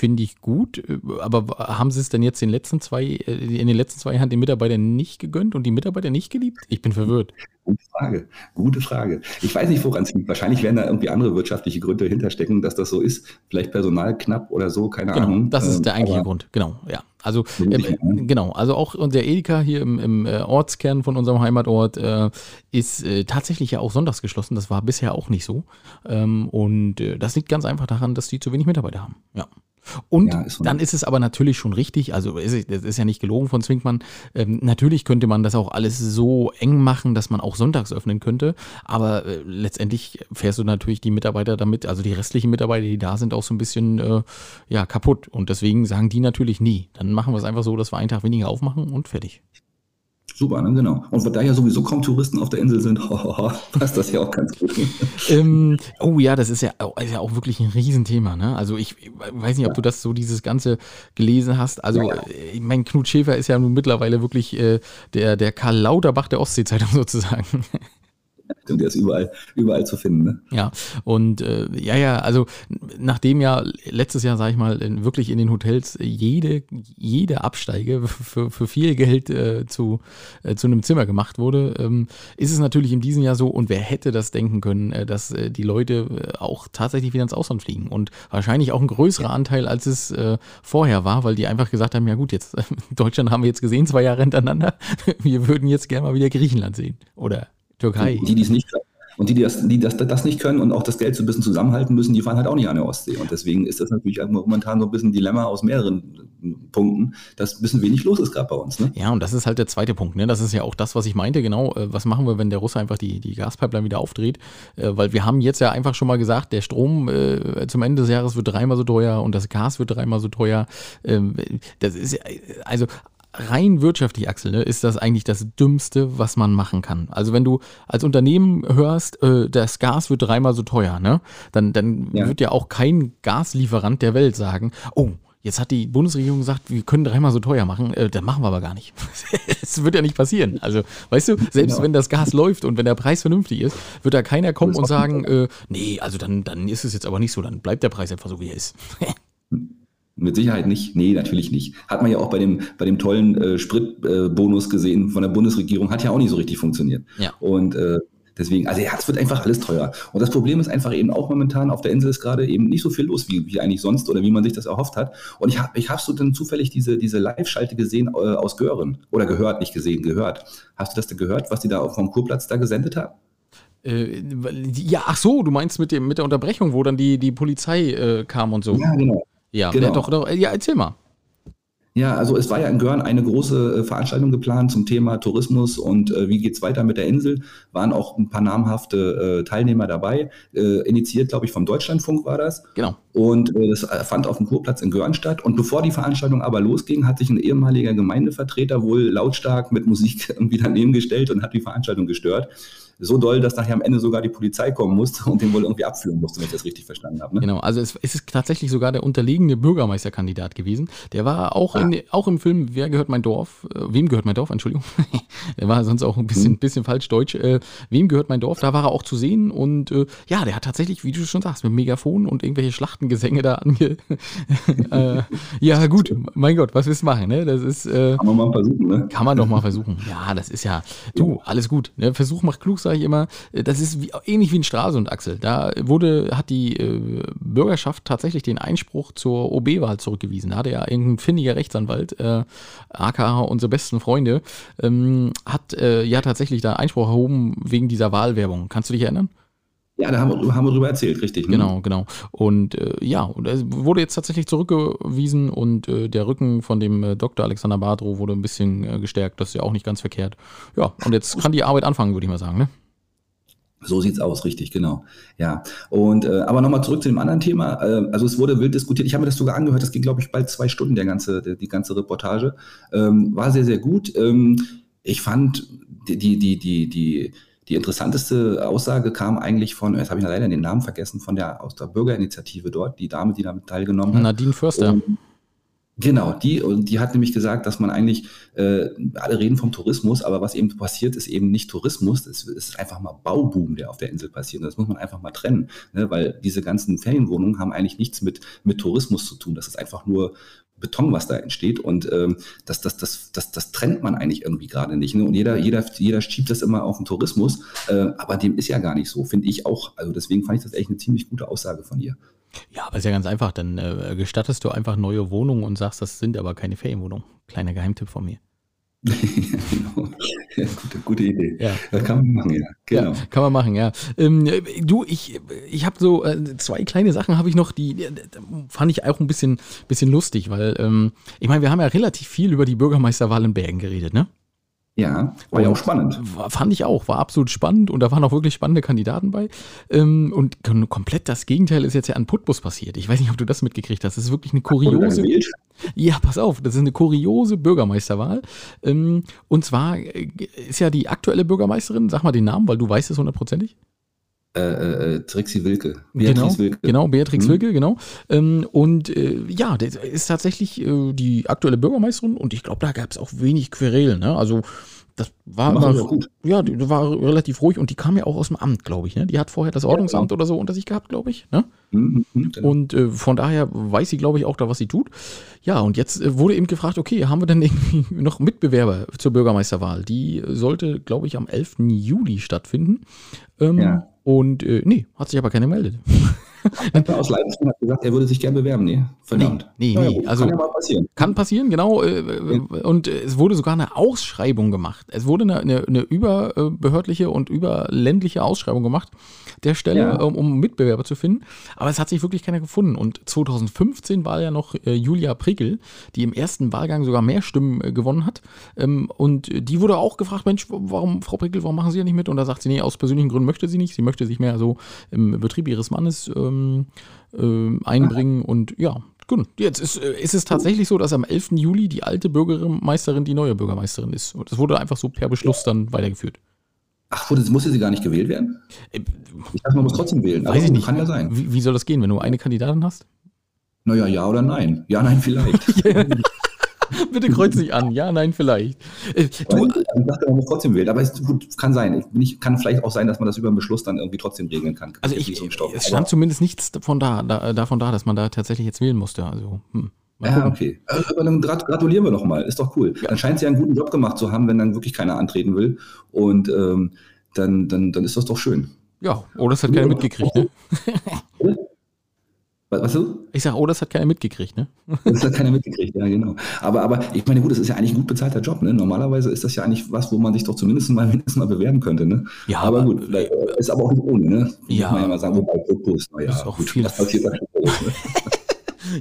Äh, finde ich gut. Aber haben Sie es denn jetzt in den letzten zwei, äh, in den letzten zwei Jahren den Mitarbeitern nicht gegönnt und die Mitarbeiter nicht geliebt? Ich bin verwirrt. Gute Frage. Gute Frage. Ich weiß nicht, woran es liegt. Wahrscheinlich werden da irgendwie andere wirtschaftliche Gründe hinterstecken, dass das so ist. Vielleicht Personal knapp oder so, keine genau, Ahnung. Das ist ähm, der eigentliche Grund. Genau, ja. Also äh, genau, also auch der Edeka hier im, im äh, Ortskern von unserem Heimatort äh, ist äh, tatsächlich ja auch sonntags geschlossen. Das war bisher auch nicht so. Ähm, und äh, das liegt ganz einfach daran, dass die zu wenig Mitarbeiter haben. Ja. Und ja, ist dann ist es aber natürlich schon richtig, also das ist ja nicht gelogen von Zwinkmann, ähm, natürlich könnte man das auch alles so eng machen, dass man auch sonntags öffnen könnte, aber äh, letztendlich fährst du natürlich die Mitarbeiter damit, also die restlichen Mitarbeiter, die da sind, auch so ein bisschen äh, ja, kaputt und deswegen sagen die natürlich nie. Dann machen wir es einfach so, dass wir einen Tag weniger aufmachen und fertig. Super, ne? genau. Und da ja sowieso kaum Touristen auf der Insel sind, [LAUGHS] passt das ja auch ganz gut. ähm, oh ja, das ist ja, ist ja auch wirklich ein Riesenthema. Ne? Also ich, ich weiß nicht, ob ja. du das so dieses Ganze gelesen hast. Also ja, ja. Äh, ich mein Knut Schäfer ist ja nun mittlerweile wirklich äh, der, der Karl Lauterbach der Ostsee-Zeitung [LAUGHS] sozusagen. Und der ist überall, überall zu finden. Ne? Ja, und äh, ja, ja, also nachdem ja letztes Jahr, sag ich mal, in, wirklich in den Hotels jede, jede Absteige für, für viel Geld äh, zu, äh, zu einem Zimmer gemacht wurde, ähm, ist es natürlich in diesem Jahr so, und wer hätte das denken können, äh, dass äh, die Leute äh, auch tatsächlich wieder ins Ausland fliegen. Und wahrscheinlich auch ein größerer Anteil, als es vorher war, weil die einfach gesagt haben, ja gut, jetzt [LAUGHS] Deutschland haben wir jetzt gesehen, zwei Jahre hintereinander, [LAUGHS] wir würden jetzt gerne mal wieder Griechenland sehen. Oder Türkei. Die, die es nicht Und die, die, das, die das, das nicht können und auch das Geld so ein bisschen zusammenhalten müssen, die fahren halt auch nicht an der Ostsee. Und deswegen ist das natürlich momentan so ein bisschen ein Dilemma aus mehreren Punkten, dass ein bisschen wenig los ist gerade bei uns. Ne? Ja, und das ist halt der zweite Punkt. Ne? Das ist ja auch das, was ich meinte. Genau, äh, was machen wir, wenn der Russe einfach die, die Gaspipeline wieder aufdreht? Äh, weil wir haben jetzt ja einfach schon mal gesagt, der Strom äh, zum Ende des Jahres wird dreimal so teuer und das Gas wird dreimal so teuer. Ähm, das ist also rein wirtschaftlich, Axel, ne, ist das eigentlich das Dümmste, was man machen kann. Also wenn du als Unternehmen hörst, äh, das Gas wird dreimal so teuer, ne, dann, dann ja. wird ja auch kein Gaslieferant der Welt sagen, oh, Jetzt hat die Bundesregierung gesagt, wir können dreimal so teuer machen, äh, das machen wir aber gar nicht. [LAUGHS] Es wird ja nicht passieren. Also, weißt du, selbst genau. wenn das Gas läuft und wenn der Preis vernünftig ist, wird da keiner kommen und sagen, äh, nee, also dann, dann ist es jetzt aber nicht so, dann bleibt der Preis einfach so, wie er ist. [LAUGHS] Mit Sicherheit nicht. Nee, natürlich nicht. Hat man ja auch bei dem, bei dem tollen äh, Spritbonus äh, gesehen von der Bundesregierung, hat ja auch nicht so richtig funktioniert. Ja. Und äh, deswegen, also ja, es wird einfach alles teuer. Und das Problem ist einfach eben auch momentan, auf der Insel ist gerade eben nicht so viel los, wie, wie eigentlich sonst oder wie man sich das erhofft hat. Und ich habe ich hab so dann zufällig diese, diese Live-Schalte gesehen äh, aus Göhren. Oder gehört, nicht gesehen, gehört. Hast du das denn gehört, was die da vom Kurplatz da gesendet haben? Äh, ja, ach so, du meinst mit, dem, mit der Unterbrechung, wo dann die, die Polizei äh, kam und so. Ja, genau. Ja, genau. ja, doch, doch, ja, erzähl mal. Ja, also es war ja in Görn eine große äh, Veranstaltung geplant zum Thema Tourismus und äh, wie es weiter mit der Insel. Waren auch ein paar namhafte äh, Teilnehmer dabei. Äh, initiiert, glaube ich, vom Deutschlandfunk war das. Genau. Und äh, das fand auf dem Kurplatz in Görn statt. Und bevor die Veranstaltung aber losging, hat sich ein ehemaliger Gemeindevertreter wohl lautstark mit Musik [LAUGHS] irgendwie daneben gestellt und hat die Veranstaltung gestört so doll, dass nachher am Ende sogar die Polizei kommen musste [LAUGHS] und den wohl irgendwie abführen musste, wenn ich das richtig verstanden habe. Ne? Genau, also es, es, ist tatsächlich sogar der unterlegene Bürgermeisterkandidat gewesen. Der war auch, ah. in, auch im Film Wer gehört mein Dorf? Äh, wem gehört mein Dorf? Entschuldigung. [LAUGHS] der war sonst auch ein bisschen, hm. bisschen falsch deutsch. Äh, wem gehört mein Dorf? Da war er auch zu sehen und äh, ja, der hat tatsächlich, wie du schon sagst, mit Megafon und irgendwelche Schlachtengesänge da ange. [LAUGHS] Äh, ja, gut, mein Gott, was willst du machen? Ne? Das ist, äh, kann man mal versuchen, ne? Kann man doch mal versuchen. Ja, das ist ja, du, alles gut. Ne? Versuch macht klug sein sage ich immer, äh, das ist wie, ähnlich wie in Stralsund, Axel. Da wurde, hat die äh, Bürgerschaft tatsächlich den Einspruch zur OB-Wahl zurückgewiesen. Da hatte ja irgendein findiger Rechtsanwalt, äh, aka unsere besten Freunde, ähm, hat äh, ja tatsächlich da Einspruch erhoben wegen dieser Wahlwerbung. Kannst du dich erinnern? Ja, da haben wir, haben wir drüber erzählt, richtig. Ne? Genau, genau. Und äh, ja, und es wurde jetzt tatsächlich zurückgewiesen und äh, der Rücken von dem äh, Dr. Alexander Badrow wurde ein bisschen äh, gestärkt. Das ist ja auch nicht ganz verkehrt. Ja, und jetzt kann die Arbeit anfangen, würde ich mal sagen, ne? So sieht's aus, richtig, genau. Ja. Und äh, aber nochmal zurück zu dem anderen Thema. Äh, also es wurde wild diskutiert. Ich habe mir das sogar angehört. Das ging, glaube ich, bald zwei Stunden der ganze, der, die ganze Reportage. Ähm, war sehr, sehr gut. Ähm, ich fand die, die, die, die, die die interessanteste Aussage kam eigentlich von, jetzt habe ich leider den Namen vergessen, von der aus der Bürgerinitiative dort, die Dame, die damit teilgenommen hat. Nadine Förster. Und, Genau, die, und die hat nämlich gesagt, dass man eigentlich, äh, alle reden vom Tourismus, aber was eben passiert, ist eben nicht Tourismus, es ist einfach mal Bauboom, der auf der Insel passiert. Und das muss man einfach mal trennen, ne? weil diese ganzen Ferienwohnungen haben eigentlich nichts mit, mit Tourismus zu tun. Das ist einfach nur Beton, was da entsteht. Und ähm, das, das, das, das, das trennt man eigentlich irgendwie gerade nicht. Ne? Und jeder, jeder, jeder schiebt das immer auf den Tourismus, äh, aber dem ist ja gar nicht so, finde ich auch. Also deswegen fand ich das echt eine ziemlich gute Aussage von ihr. Ja, aber ist ja ganz einfach. Dann äh, gestattest du einfach neue Wohnungen und sagst, das sind aber keine Ferienwohnungen. Kleiner Geheimtipp von mir. genau. [LAUGHS] Ja, gute, gute Idee. Ja. Das kann man machen, ja. Genau. Ja, kann man machen, ja. Ähm, du, ich, ich habe so äh, zwei kleine Sachen habe ich noch, die, die, fand ich auch ein bisschen, bisschen lustig, weil ähm, ich meine, wir haben ja relativ viel über die Bürgermeisterwahl in Bergen geredet, ne? Ja, war ja auch spannend. War, fand ich auch, war absolut spannend und da waren auch wirklich spannende Kandidaten bei. Ähm, und komplett das Gegenteil ist jetzt ja an Putbus passiert. Ich weiß nicht, ob du das mitgekriegt hast. Das ist wirklich eine kuriose. Ja, pass auf, das ist eine kuriose Bürgermeisterwahl. Ähm, und zwar äh, ist ja die aktuelle Bürgermeisterin, sag mal den Namen, weil du weißt es hundertprozentig. Äh, äh, äh Trixie Wilke. Beatrix genau, Wilke. Genau, Beatrix hm. Wilke, genau. Ähm, und äh, ja, das ist tatsächlich äh, die aktuelle Bürgermeisterin und ich glaube, da gab es auch wenig Querelen. Ne? Also das war immer, gut. ja, die war relativ ruhig und die kam ja auch aus dem Amt, glaube ich. Ne? Die hat vorher das Ordnungsamt ja, genau. oder so unter sich gehabt, glaube ich. Ne? Mhm, mhm genau. Und äh, von daher weiß sie, glaube ich, auch da, was sie tut. Ja, und jetzt äh, wurde eben gefragt, okay, haben wir denn [LAUGHS] irgendwie noch Mitbewerber zur Bürgermeisterwahl? Die sollte, glaube ich, am 11. Juli stattfinden. Ähm, ja. Und äh, nee, hat sich aber keiner gemeldet. [LAUGHS] Einer aus Leipzig hat gesagt, er würde sich gern bewerben. Nee, verdammt. Nee, nee, gut, also- kann ja mal passieren. Kann passieren, genau. äh, Und es wurde sogar eine Ausschreibung gemacht. Es wurde eine, eine, eine überbehördliche und überländliche Ausschreibung gemacht der Stelle, Ja. um, um Mitbewerber zu finden. Aber es hat sich wirklich keiner gefunden. Und 2015 war ja noch äh, Julia Prickel, die im ersten Wahlgang sogar mehr Stimmen äh, gewonnen hat. Ähm, und die wurde auch gefragt, Mensch, warum, Frau Prickel, warum machen Sie ja nicht mit? Und da sagt sie, nee, aus persönlichen Gründen möchte sie nicht. Sie möchte sich mehr so im Betrieb ihres Mannes ähm, ähm, einbringen. Und ja, gut. Jetzt ist, äh, ist es tatsächlich so, dass am 11. Juli die alte Bürgermeisterin die neue Bürgermeisterin ist. Und das wurde einfach so per Beschluss dann weitergeführt. Ach, wurde, musste sie gar nicht gewählt werden? Äh, Ich dachte, man muss trotzdem wählen. Weiß ich nicht. Kann ja sein. Wie, wie soll das gehen, wenn du eine Kandidatin hast? Naja, ja oder nein? Ja, nein, vielleicht. [LAUGHS] [LAUGHS] Bitte kreuz dich an. Ja, nein, vielleicht. Äh, du, ich dachte, man muss trotzdem wählen. Aber es gut, kann sein. Ich, kann vielleicht auch sein, dass man das über einen Beschluss dann irgendwie trotzdem regeln kann. also ich, so Stoff. es stand zumindest nichts davon da, da, davon da, dass man da tatsächlich jetzt wählen musste. Also, hm. Ja, okay. Äh, Aber dann grat- gratulieren wir doch mal. Ist doch cool. Dann scheint sie einen guten Job gemacht zu haben, wenn dann wirklich keiner antreten will. Und ähm, dann, dann, dann ist das doch schön. Ja, oh, das hat keiner mitgekriegt, ne? [LAUGHS] Was, was du? Ich sag, oh, das hat keiner mitgekriegt, ne? Das hat keiner mitgekriegt, ja, genau. Aber, aber ich meine, gut, das ist ja eigentlich ein gut bezahlter Job, ne? Normalerweise ist das ja eigentlich was, wo man sich doch zumindest mal [LAUGHS] mindestens mal bewerben könnte, ne? Ja, aber aber- gut, äh, ist aber auch nicht ohne, ne? Ja. Muss man ja mal sagen, wobei Putbus, naja, Ist auch gut, viel- was passiert da schon ne? [LAUGHS]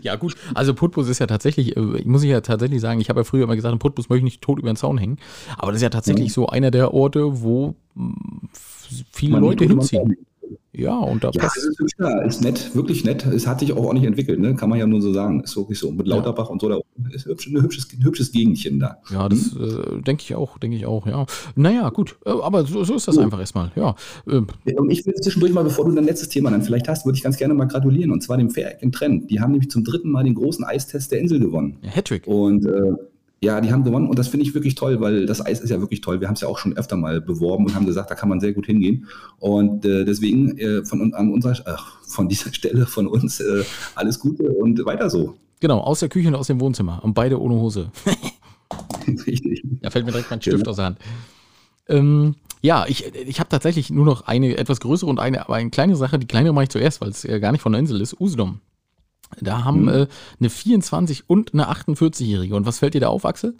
Ja, gut. Also Putbus ist ja tatsächlich, äh, ich muss ich ja tatsächlich sagen, ich habe ja früher immer gesagt, Putbus möchte ich nicht tot über den Zaun hängen. Aber das ist ja tatsächlich Mhm. so einer der Orte, wo f- viele Man Leute hinziehen. Ja, und da Ja, passt. es ist da, ist nett, wirklich nett. Es hat sich auch ordentlich entwickelt, ne? Kann man ja nur so sagen. Ist wirklich so. Mit Lauterbach und so, da ist hübsch, ein hübsches, ein hübsches Gegendchen da. Ja, das äh, denke ich auch, denke ich auch, ja. Naja, gut. Äh, aber so, so ist das einfach erstmal, ja. Ähm, Und ich will zwischendurch mal, bevor du dein letztes Thema dann vielleicht hast, würde ich ganz gerne mal gratulieren. Und zwar dem Fair Trend. Die haben nämlich zum dritten Mal den großen Eistest der Insel gewonnen. ja, Hattrick. Und äh, ja, die haben gewonnen und das finde ich wirklich toll, weil das Eis ist ja wirklich toll. Wir haben es ja auch schon öfter mal beworben und haben gesagt, da kann man sehr gut hingehen. Und äh, deswegen äh, von, an unserer, ach, von dieser [LAUGHS] Stelle von uns äh, alles Gute und weiter so. Genau, aus der Küche und aus dem Wohnzimmer. Und beide ohne Hose. [LAUGHS] Richtig. [LAUGHS] Da fällt mir direkt mein Stift aus der Hand. Ähm, ja, ich, ich habe tatsächlich nur noch eine etwas größere und eine, aber eine kleine Sache. Die kleinere mache ich zuerst, weil es äh, gar nicht von der Insel ist. Usedom. Da haben Mhm. äh, eine 24 und eine 48-Jährige. Und was fällt dir da auf, Axel?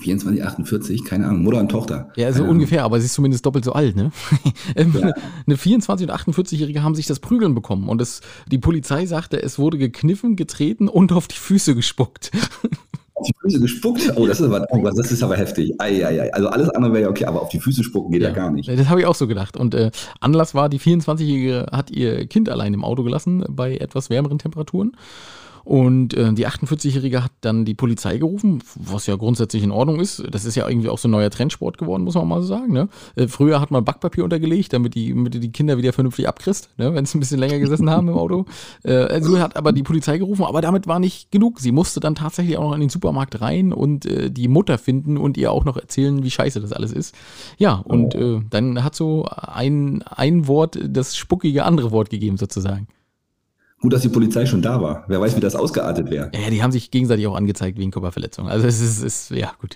24, 48, keine Ahnung, Mutter und Tochter. Ja, so Keine ungefähr, aber sie ist zumindest doppelt so alt, ne? [LAUGHS] Ähm, Ja. Eine 24- und 48-Jährige haben sich das Prügeln bekommen und es, die Polizei sagte, es wurde gekniffen, getreten und auf die Füße gespuckt. Auf die Füße gespuckt? Oh, das ist aber, oh, das ist aber heftig. Ei, ei, ei. Also alles andere wäre ja okay, aber auf die Füße spucken geht ja, gar nicht. Das habe ich auch so gedacht. Und äh, Anlass war, die 24-Jährige hat ihr Kind allein im Auto gelassen bei etwas wärmeren Temperaturen. Und äh, die 48-Jährige hat dann die Polizei gerufen, was ja grundsätzlich in Ordnung ist. Das ist ja irgendwie auch so ein neuer Trendsport geworden, muss man mal so sagen. Ne? Äh, früher hat man Backpapier untergelegt, damit die, damit du die Kinder wieder vernünftig abkriegst, ne? [LAUGHS] wenn sie ein bisschen länger gesessen haben im Auto. Äh, also hat aber die Polizei gerufen, aber damit war nicht genug. Sie musste dann tatsächlich auch noch in den Supermarkt rein und äh, die Mutter finden und ihr auch noch erzählen, wie scheiße das alles ist. Ja, und äh, dann hat so ein, ein Wort das spuckige andere Wort gegeben, sozusagen. Gut, dass die Polizei schon da war. Wer weiß, wie das ausgeartet wäre. Ja, die haben sich gegenseitig auch angezeigt wegen Körperverletzung. Also es ist, ist ja gut.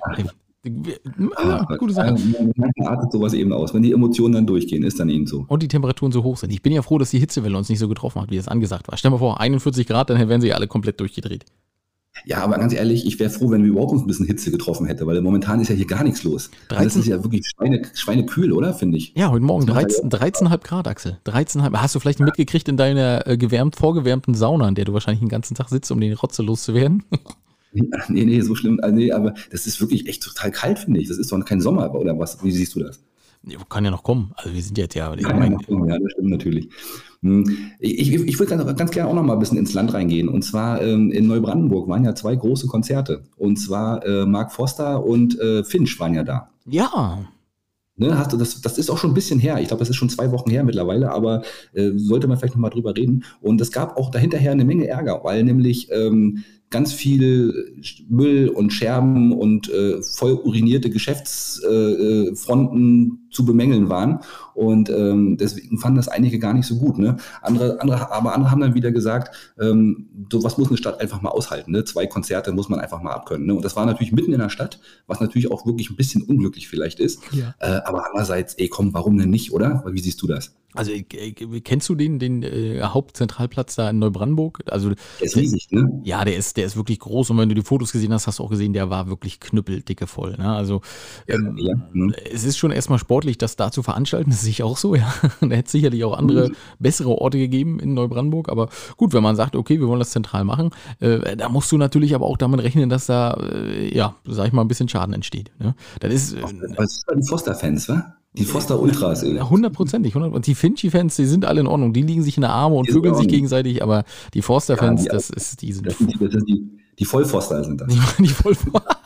Ja, gute Sache. Manchmal artet sowas eben aus. Wenn die Emotionen dann durchgehen, ist dann eben so. Und die Temperaturen so hoch sind. Ich bin ja froh, dass die Hitzewelle uns nicht so getroffen hat, wie das angesagt war. Stell dir mal vor, 41 Grad, dann wären sie alle komplett durchgedreht. Ja, aber ganz ehrlich, ich wäre froh, wenn wir überhaupt uns ein bisschen Hitze getroffen hätte, weil momentan ist ja hier gar nichts los. 13 Das ist ja wirklich Schweine, schweinekühl, oder? Finde ich. Ja, heute Morgen Das macht 13 13,5 Grad, Axel. 13,5. Hast du vielleicht mitgekriegt in deiner äh, gewärmt, vorgewärmten Sauna, in der du wahrscheinlich den ganzen Tag sitzt, um den Rotze loszuwerden? [LAUGHS] Nee, nee, so schlimm. äh, Nee, aber das ist wirklich echt total kalt, finde ich. Das ist doch kein Sommer, oder was? Wie siehst du das? Ja, Kann ja noch kommen. Also wir sind jetzt ja, ich Ja, meine, ja, das stimmt natürlich. Hm, Ich, ich, ich würde ganz, ganz gerne auch noch mal ein bisschen ins Land reingehen. Und zwar ähm, in Neubrandenburg waren ja zwei große Konzerte. Und zwar äh, Mark Foster und äh, Finch waren ja da. ja, Ne, hast du das, das ist auch schon ein bisschen her. Ich glaube, das ist schon zwei Wochen her mittlerweile, aber äh, sollte man vielleicht noch mal drüber reden. Und es gab auch dahinterher eine Menge Ärger, weil nämlich ähm, ganz viel Müll und Scherben und äh, voll urinierte Geschäftsfronten äh, Fronten zu bemängeln waren. Und ähm, deswegen fanden das einige gar nicht so gut. Ne? Andere, andere, aber andere haben dann wieder gesagt, ähm, so was muss eine Stadt einfach mal aushalten. Ne? Zwei Konzerte muss man einfach mal abkönnen. Ne? Und das war natürlich mitten in der Stadt, was natürlich auch wirklich ein bisschen unglücklich vielleicht ist. Ja. Äh, aber andererseits, ey, komm, warum denn nicht, oder? Wie siehst du das? Also kennst du den, den äh, Hauptzentralplatz da in Neubrandenburg? Also Der ist riesig, ne? ja, der ist, der ist wirklich groß und wenn du die Fotos gesehen hast, hast du auch gesehen, der war wirklich knüppeldicke voll. Ne? Also ähm, Ja, ne? es ist schon erstmal sportlich, das da zu veranstalten, das sehe ich auch so, ja. [LAUGHS] Da hätte es sicherlich auch andere bessere Orte gegeben in Neubrandenburg. Aber gut, wenn man sagt, okay, wir wollen das zentral machen, äh, da musst du natürlich aber auch damit rechnen, dass da, äh, ja, sag ich mal, ein bisschen Schaden entsteht. Ne? Das ist äh, Was ist bei den Foster-Fans, wa? Die Foster-Ultras, ey. hundertprozentig. hundert- Und die Finchi-Fans, die sind alle in Ordnung. Die liegen sich in der Arme und Die vögeln sich gegenseitig, aber die Forster-Fans, Ja, die- das ist, die sind Das sind die, das sind die, die Vollfoster sind das. die Vollforster.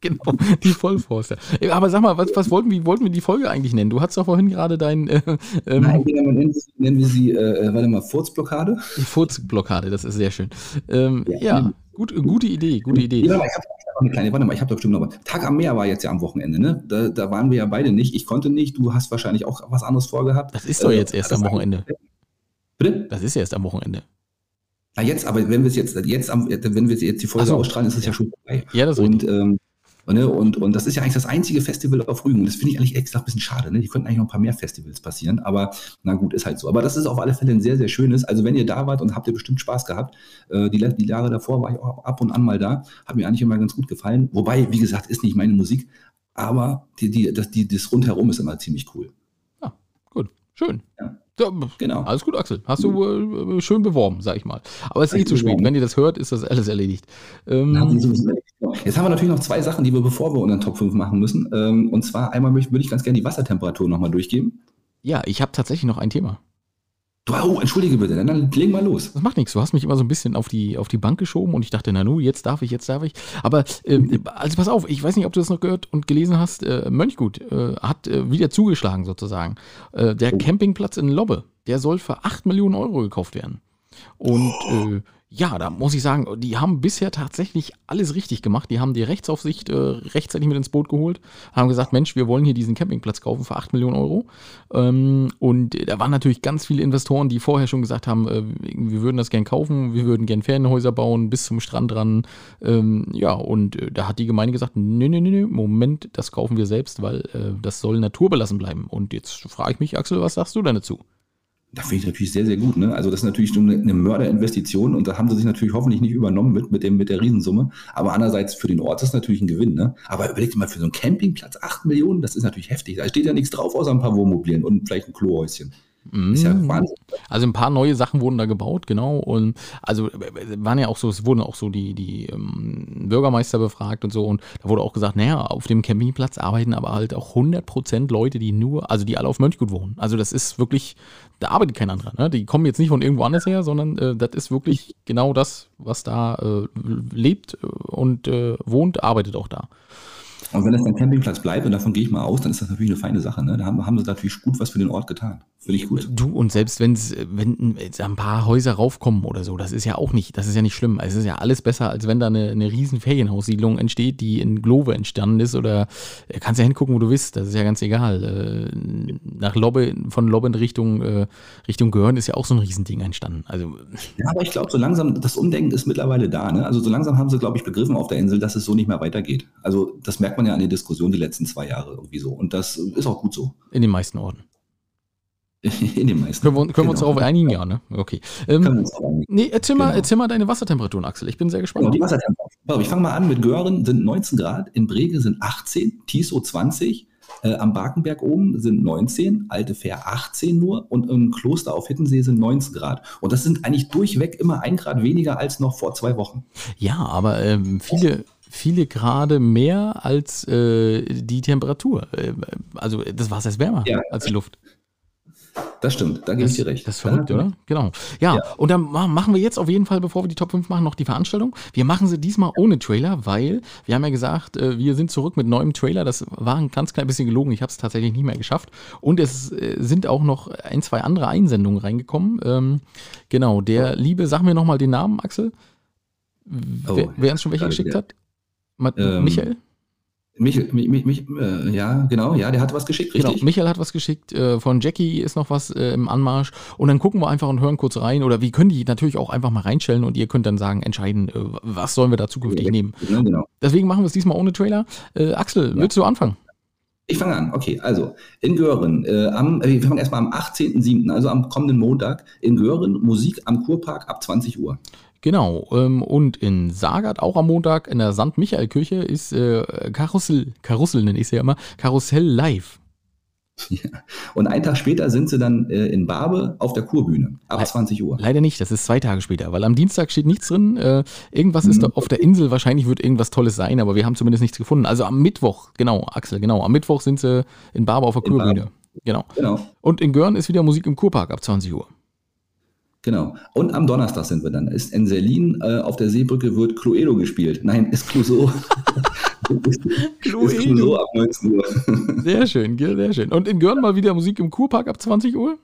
[LAUGHS] Genau, die Vollforster. Ey, Aber sag mal, was, was wollten, wie wollten wir die Folge eigentlich nennen? Du hattest doch vorhin gerade dein äh, ähm, Nein, nennen, wir sie- nennen wir sie, äh, äh, warte mal, Furzblockade? die Furzblockade, das ist sehr schön. Ähm, ja, Ja. gut, gute Idee, gute Idee. Ja, ich habe eine kleine, warte mal, ich habe doch bestimmt noch was. Tag am Meer war jetzt ja am Wochenende, ne? Da, da waren wir ja beide nicht. Ich konnte nicht, du hast wahrscheinlich auch was anderes vorgehabt. Das ist doch Äh, jetzt erst das am Wochenende. Bitte? Das ist erst am Wochenende. Ah, jetzt, aber wenn wir es jetzt, jetzt wenn wir jetzt die Folge so. ausstrahlen, ist es ja schon vorbei. Ja, das ist Und, ähm, ne, und, und das ist ja eigentlich das einzige Festival auf Rügen. Das finde ich eigentlich extra ein bisschen schade. Ne? Hier könnten eigentlich noch ein paar mehr Festivals passieren. Aber na gut, ist halt so. Aber das ist auf alle Fälle ein sehr, sehr schönes. Also wenn ihr da wart und habt ihr bestimmt Spaß gehabt. Äh, die, die Jahre davor war ich auch ab und an mal da. Hat mir eigentlich immer ganz gut gefallen. Wobei, wie gesagt, ist nicht meine Musik. Aber die, die, das, die, das rundherum ist immer ziemlich cool. Ja, gut, schön. Ja. Ja, Genau. Alles gut, Axel. Hast du äh, schön beworben, sag ich mal. Aber es ist eh zu spät. Wenn ihr das hört, ist das alles erledigt. Ähm, Jetzt haben wir natürlich noch zwei Sachen, die wir bevor wir unseren Top 5 machen müssen. Ähm, und zwar einmal würde ich ganz gerne die Wassertemperatur nochmal durchgeben. ja, ich habe tatsächlich noch ein Thema. Du, oh, entschuldige bitte, dann, dann legen wir los. Das macht nichts. Du hast mich immer so ein bisschen auf die, auf die Bank geschoben und ich dachte, na nu, jetzt darf ich, jetzt darf ich. Aber ähm, also pass auf, ich weiß nicht, ob du das noch gehört und gelesen hast. Äh, Mönchgut äh, hat äh, wieder zugeschlagen sozusagen. Äh, der Oh. Campingplatz in Lobbe, der soll für 8 Millionen Euro gekauft werden. Und äh, ja, da muss ich sagen, die haben bisher tatsächlich alles richtig gemacht. Die haben die Rechtsaufsicht äh, rechtzeitig mit ins Boot geholt, haben gesagt, Mensch, wir wollen hier diesen Campingplatz kaufen für 8 Millionen Euro. Ähm, und da waren natürlich ganz viele Investoren, die vorher schon gesagt haben, äh, wir würden das gern kaufen, wir würden gern Ferienhäuser bauen, bis zum Strand ran. Ähm, ja, und äh, da hat die Gemeinde gesagt, nee, nee, nee, nee, Moment, das kaufen wir selbst, weil äh, das soll naturbelassen bleiben. Und jetzt frage ich mich, Axel, was sagst du denn dazu? Da finde ich natürlich sehr, sehr gut. Ne? Also das ist natürlich eine, eine Mörderinvestition und da haben sie sich natürlich hoffentlich nicht übernommen mit, mit, dem, mit der Riesensumme. Aber andererseits für den Ort ist das natürlich ein Gewinn. Ne? Aber überleg dir mal, für so einen Campingplatz 8 Millionen, das ist natürlich heftig. Da steht ja nichts drauf, außer ein paar Wohnmobilien und vielleicht ein Klohäuschen. Ja Mm. Wahnsinn. Also ein paar neue Sachen wurden da gebaut, genau. Und also äh, waren ja auch so, es wurden auch so die, die ähm, Bürgermeister befragt und so. Und da wurde auch gesagt, naja, auf dem Campingplatz arbeiten aber halt auch 100% Leute, die nur, also die alle auf Mönchgut wohnen. Also das ist wirklich, da arbeitet kein anderer. Ne? Die kommen jetzt nicht von irgendwo anders her, sondern äh, das ist wirklich genau das, was da äh, lebt und äh, wohnt, arbeitet auch da. Und wenn das ein Campingplatz bleibt, und davon gehe ich mal aus, dann ist das natürlich eine feine Sache. Ne? Da haben, haben sie natürlich gut was für den Ort getan. Finde ich gut. Du, und selbst wenn's, wenn ein paar Häuser raufkommen oder so, das ist ja auch nicht, das ist ja nicht schlimm. Es ist ja alles besser, als wenn da eine, eine riesen Ferienhaussiedlung entsteht, die in Glove entstanden ist oder äh, kannst ja hingucken, wo du willst, das ist ja ganz egal. Äh, nach Lobbe, von Lobbe in Richtung, äh, Richtung Görn ist ja auch so ein Riesending entstanden. Also, Ja, aber ich glaube, so langsam, das Umdenken ist mittlerweile da. Ne? Also so langsam haben sie, glaube ich, begriffen auf der Insel, dass es so nicht mehr weitergeht. Also das merkt man ja an der Diskussion die letzten zwei Jahre irgendwie so. Und das ist auch gut so. in den meisten Orten. [LAUGHS] In den meisten. Können wir, können wir uns Genau. darauf einigen? Ja, ne? Okay. Können wir Ähm, uns einigen. nee, erzähl mal, Genau. erzähl mal deine Wassertemperaturen, Axel. Ich bin sehr Genau, gespannt. die Wassertemperatur. Pass auf, Ich fange mal an mit Göhren sind 19 Grad, in Brege sind 18, Tiso 20, äh, am Barkenberg oben sind 19, Alte Fähr 18 nur und im Kloster auf Hittensee sind 19 Grad. Und das sind eigentlich durchweg immer ein Grad weniger als noch vor zwei Wochen. Ja, aber ähm, viele, viele Grade mehr als äh, die Temperatur. Äh, also das Wasser ist wärmer Ja. als die Luft. Das stimmt, da gebe ich dir recht. das ist verrückt, Ja, oder? Genau. Ja, Ja. und dann ma- machen wir jetzt auf jeden Fall, bevor wir die Top 5 machen, noch die Veranstaltung. Wir machen sie diesmal ohne Trailer, weil wir haben ja gesagt, äh, wir sind zurück mit neuem Trailer. Das war ein ganz klein bisschen gelogen. Ich habe es tatsächlich nicht mehr geschafft. Und es äh, sind auch noch ein, zwei andere Einsendungen reingekommen. Ähm, genau, der liebe, sag mir nochmal den Namen, Axel. Oh, wer, wer uns schon welche geschickt wieder. hat? Ähm, Michael? Michael, mich, mich, äh, ja, genau, ja, der hat was geschickt, Genau, richtig? Michael hat was geschickt, äh, von Jackie ist noch was äh, im Anmarsch und dann gucken wir einfach und hören kurz rein oder wir können die natürlich auch einfach mal reinstellen und ihr könnt dann sagen, entscheiden, äh, was sollen wir da zukünftig nehmen. Ja, genau. Deswegen machen wir es diesmal ohne Trailer. Äh, Axel, willst du anfangen? Ich fange an, okay. Also, in Göhren, äh, am, wir fangen erstmal am 18.07., also am kommenden Montag, in Göhren, Musik am Kurpark ab 20 Uhr. Genau, ähm, und in Sagat auch am Montag in der St. Michael Kirche ist äh, Karussell, Karussell nenne ich sie ja immer, Karussell live. Ja. Und einen Tag später sind sie dann äh, in Barbe auf der Kurbühne ab Le- 20 Uhr. Leider nicht, das ist zwei Tage später, weil am Dienstag steht nichts drin. Äh, irgendwas ist Mhm. da auf der Insel, wahrscheinlich wird irgendwas Tolles sein, aber wir haben zumindest nichts gefunden. Also am Mittwoch, genau, Axel, genau, am Mittwoch sind sie in Barbe auf der In Kurbühne. Genau. Genau, Und in Görn ist wieder Musik im Kurpark ab 20 Uhr. Genau. Und am Donnerstag sind wir dann. Ist in Selin äh, auf der Seebrücke wird Cluedo gespielt. Nein, ist Clouseau. [LAUGHS] Clouseau ab 19 Uhr. Sehr schön, sehr schön. Und in Görn mal wieder Musik im Kurpark ab 20 Uhr?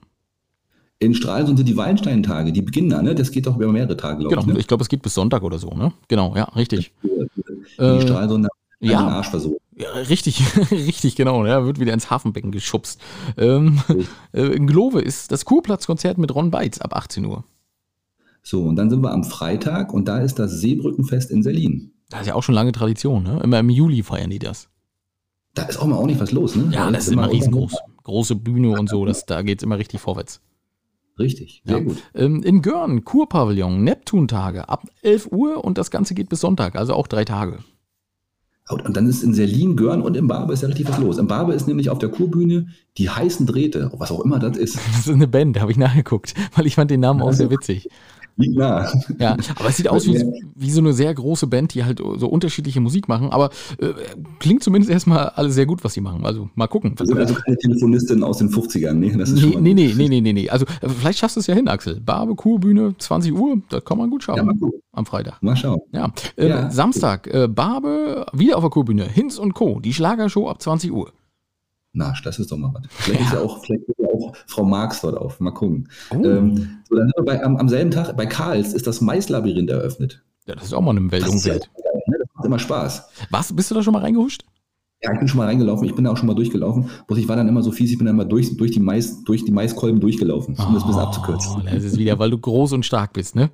In Stralsund sind die Wallenstein-Tage, die beginnen da, ne? Das geht doch über mehrere Tage, glaube Genau, ich. Ne? ich glaube, es geht bis Sonntag oder so, ne? Genau, ja, richtig. Die Äh, Stralsunder ja. den Arsch versucht. Ja, richtig, [LAUGHS] richtig, genau. Ja, wird wieder ins Hafenbecken geschubst. Ähm, [LAUGHS] äh, in Glove ist das Kurplatzkonzert mit Ron Beitz ab 18 Uhr. So, und dann sind wir am Freitag und da ist das Seebrückenfest in Selin. Das ist ja auch schon lange Tradition, ne? Immer im Juli feiern die das. Da ist auch mal ordentlich was los, ne? Ja, Da das ist immer riesengroß. Große Bühne und so, das, da geht's immer richtig vorwärts. Richtig, sehr Ja. gut. Ähm, in Görn, Kurpavillon, Neptuntage ab 11 Uhr und das Ganze geht bis Sonntag, also auch drei Tage. Und dann ist in Selin, Görn und im Barbe ist ja richtig was los. Im Barbe ist nämlich auf der Kurbühne die heißen Drähte, was auch immer das ist. Das ist eine Band, habe ich nachgeguckt, weil ich fand den Namen auch sehr witzig. Liegt nah. Ja, aber es sieht aus wie, wie so eine sehr große Band, die halt so unterschiedliche Musik machen, aber äh, klingt zumindest erstmal alles sehr gut, was sie machen. Also mal gucken. Sind also keine Telefonistin aus den 50ern, nee, das ist schon Nee, mal nee, gut. nee, nee, nee, nee, nee. Also äh, vielleicht schaffst du es ja hin, Axel. Barbe, Kurbühne, 20 Uhr, das kann man gut Ja, schaffen mal gucken. am Freitag. Mal schauen. Ja. Ähm, Ja. Samstag, äh, Barbe, wieder auf der Kurbühne, Hinz und Co., die Schlagershow ab 20 Uhr. Na, das ist doch mal was. Vielleicht ist Ja. ja auch, vielleicht ist ja auch Frau Marx dort auf. Mal gucken. Oh. Ähm, so, dann sind wir bei, am, am selben Tag bei Karls ist das Maislabyrinth eröffnet. Ja, das ist auch mal eine Meldung Das ja ne? Das macht immer Spaß. Was, bist du da schon mal reingehuscht? Ja, ich bin schon mal reingelaufen, ich bin da auch schon mal durchgelaufen. Bloß ich war dann immer so fies, ich bin dann mal durch, durch, die, Mais, durch die Maiskolben durchgelaufen, um das ein bisschen abzukürzen. Oh, das ist wieder, weil du groß und stark bist, ne?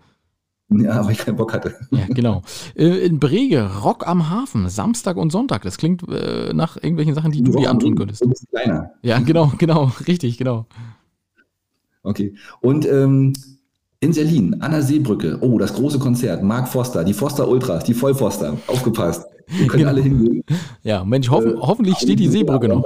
Ja, [LAUGHS] weil ich keinen Bock hatte. Ja, genau. Äh, in Brege, Rock am Hafen, Samstag und Sonntag. Das klingt äh, nach irgendwelchen Sachen, die du dir antun könntest. Ein bisschen kleiner. Ja, genau, [LAUGHS] genau, richtig, genau. Okay. Und ähm, in Selin, an der Seebrücke, oh, das große Konzert, Mark Foster, die Foster Ultras, die Vollfoster, aufgepasst. Wir können Genau. alle hingehen. Ja, Mensch, hoffen, Äh, hoffentlich steht die Seebrücke noch.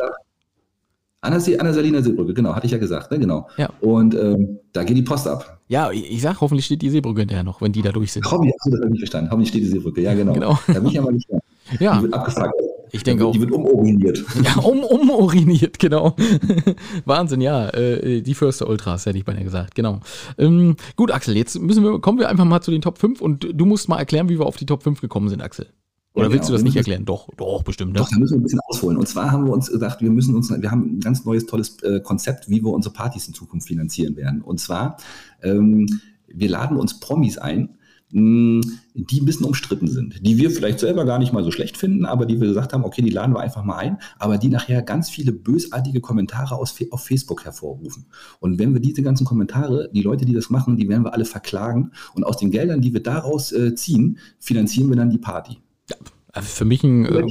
An der, See, an der Saliner Seebrücke, genau, hatte ich ja gesagt, ne, genau. Ja. Und ähm, da geht die Post ab. Ja, ich sag, hoffentlich steht die Seebrücke hinterher noch, wenn die da durch sind. Hobby, achso, das habe ich verstanden. Hobby steht die Seebrücke, ja, genau. Genau. Da bin ich ja mal gespannt. [LAUGHS] Ja, Die wird abgefuckt. ich denke auch. Die wird umorganiert. [LAUGHS] Ja, um, umuriniert, genau. [LAUGHS] Wahnsinn, ja. Äh, die Förster Ultras, hätte ich beinahe gesagt, genau. Ähm, gut, Axel, jetzt müssen wir, kommen wir einfach mal zu den Top 5 und du musst mal erklären, wie wir auf die Top 5 gekommen sind, Axel. Oder willst du genau. das nicht erklären? Doch, doch, bestimmt. Ne? Doch, da müssen wir ein bisschen ausholen. Und zwar haben wir uns gedacht, wir müssen uns, wir haben ein ganz neues, tolles äh, Konzept, wie wir unsere Partys in Zukunft finanzieren werden. Und zwar, ähm, wir laden uns Promis ein, mh, die ein bisschen umstritten sind, die wir vielleicht selber gar nicht mal so schlecht finden, aber die wir gesagt haben, okay, die laden wir einfach mal ein, aber die nachher ganz viele bösartige Kommentare aus, auf Facebook hervorrufen. Und wenn wir diese ganzen Kommentare, die Leute, die das machen, die werden wir alle verklagen und aus den Geldern, die wir daraus äh, ziehen, finanzieren wir dann die Party. Äh, Für mich ein äh,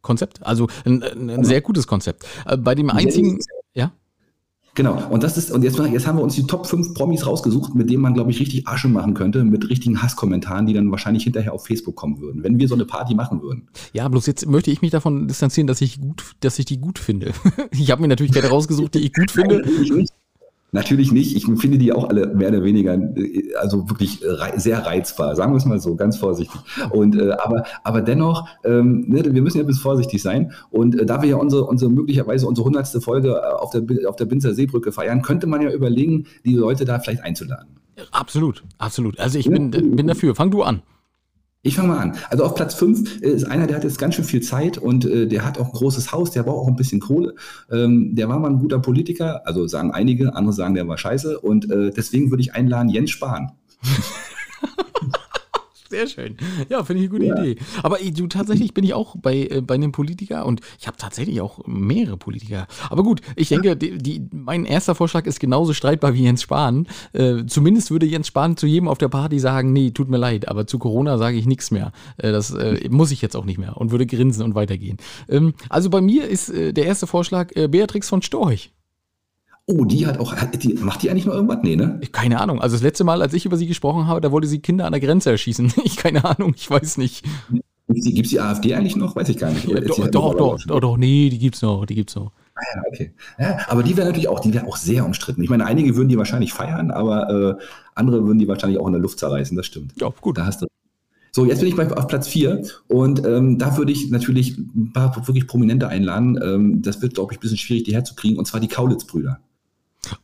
Konzept, also ein, ein, ein sehr gutes Konzept. Äh, bei dem einzigen, ja, Genau, und das ist, und jetzt, jetzt haben wir uns die Top 5 Promis rausgesucht, mit denen man, glaube ich, richtig Asche machen könnte, mit richtigen Hasskommentaren, die dann wahrscheinlich hinterher auf Facebook kommen würden, wenn wir so eine Party machen würden. ja, bloß jetzt möchte ich mich davon distanzieren, dass ich gut, dass ich die gut finde. [LAUGHS] ich habe mir natürlich keine rausgesucht, die ich gut finde. Nicht. Natürlich nicht. Ich finde die auch alle mehr oder weniger, äh, also wirklich rei sehr reizbar, sagen wir es mal so, ganz vorsichtig. Und äh, aber, aber dennoch, ähm, ne, wir müssen ja ein bisschen vorsichtig sein. Und äh, da wir ja unsere, unsere möglicherweise unsere hundertste Folge äh, auf der auf der Binzer Seebrücke feiern, könnte man ja überlegen, die Leute da vielleicht einzuladen. Absolut, absolut. Also ich bin, bin dafür. Fang du an. Ich fange mal an. Also auf Platz 5 ist einer, der hat jetzt ganz schön viel Zeit und äh, der hat auch ein großes Haus, der braucht auch ein bisschen Kohle. Ähm, der war mal ein guter Politiker, also sagen einige, andere sagen, der war scheiße. Und äh, deswegen würde ich einladen Jens Spahn. [LAUGHS] Sehr schön. Ja, finde ich eine gute ja. Idee. Aber du, tatsächlich bin ich auch bei, äh, bei einem Politiker und ich habe tatsächlich auch mehrere Politiker. Aber gut, ich denke, die, die, mein erster Vorschlag ist genauso streitbar wie Jens Spahn. Äh, zumindest würde Jens Spahn zu jedem auf der Party sagen, nee, tut mir leid, aber zu Corona sage ich nichts mehr. Äh, das äh, muss ich jetzt auch nicht mehr und würde grinsen und weitergehen. Ähm, also bei mir ist äh, der erste Vorschlag äh, Beatrix von Storch. Oh, die hat auch, die, macht die eigentlich noch irgendwas? Nee, ne? Keine Ahnung. Also das letzte Mal, als ich über sie gesprochen habe, da wollte sie Kinder an der Grenze erschießen. [LAUGHS] Ich keine Ahnung, ich weiß nicht. Gibt es die AfD eigentlich noch? Weiß ich gar nicht. Ja, doch, halt doch, doch, doch, doch, nee, die gibt's noch, die gibt's noch. Ah, ja, okay. Ja, aber die wäre natürlich auch, die wäre auch sehr umstritten. Ich meine, einige würden die wahrscheinlich feiern, aber äh, andere würden die wahrscheinlich auch in der Luft zerreißen, das stimmt. Ja, gut. Da hast du. So, jetzt bin ich bei, auf Platz 4 und ähm, da würde ich natürlich ein paar wirklich Prominente einladen. Ähm, das wird, glaube ich, ein bisschen schwierig, die herzukriegen, und zwar die Kaulitz-Brüder.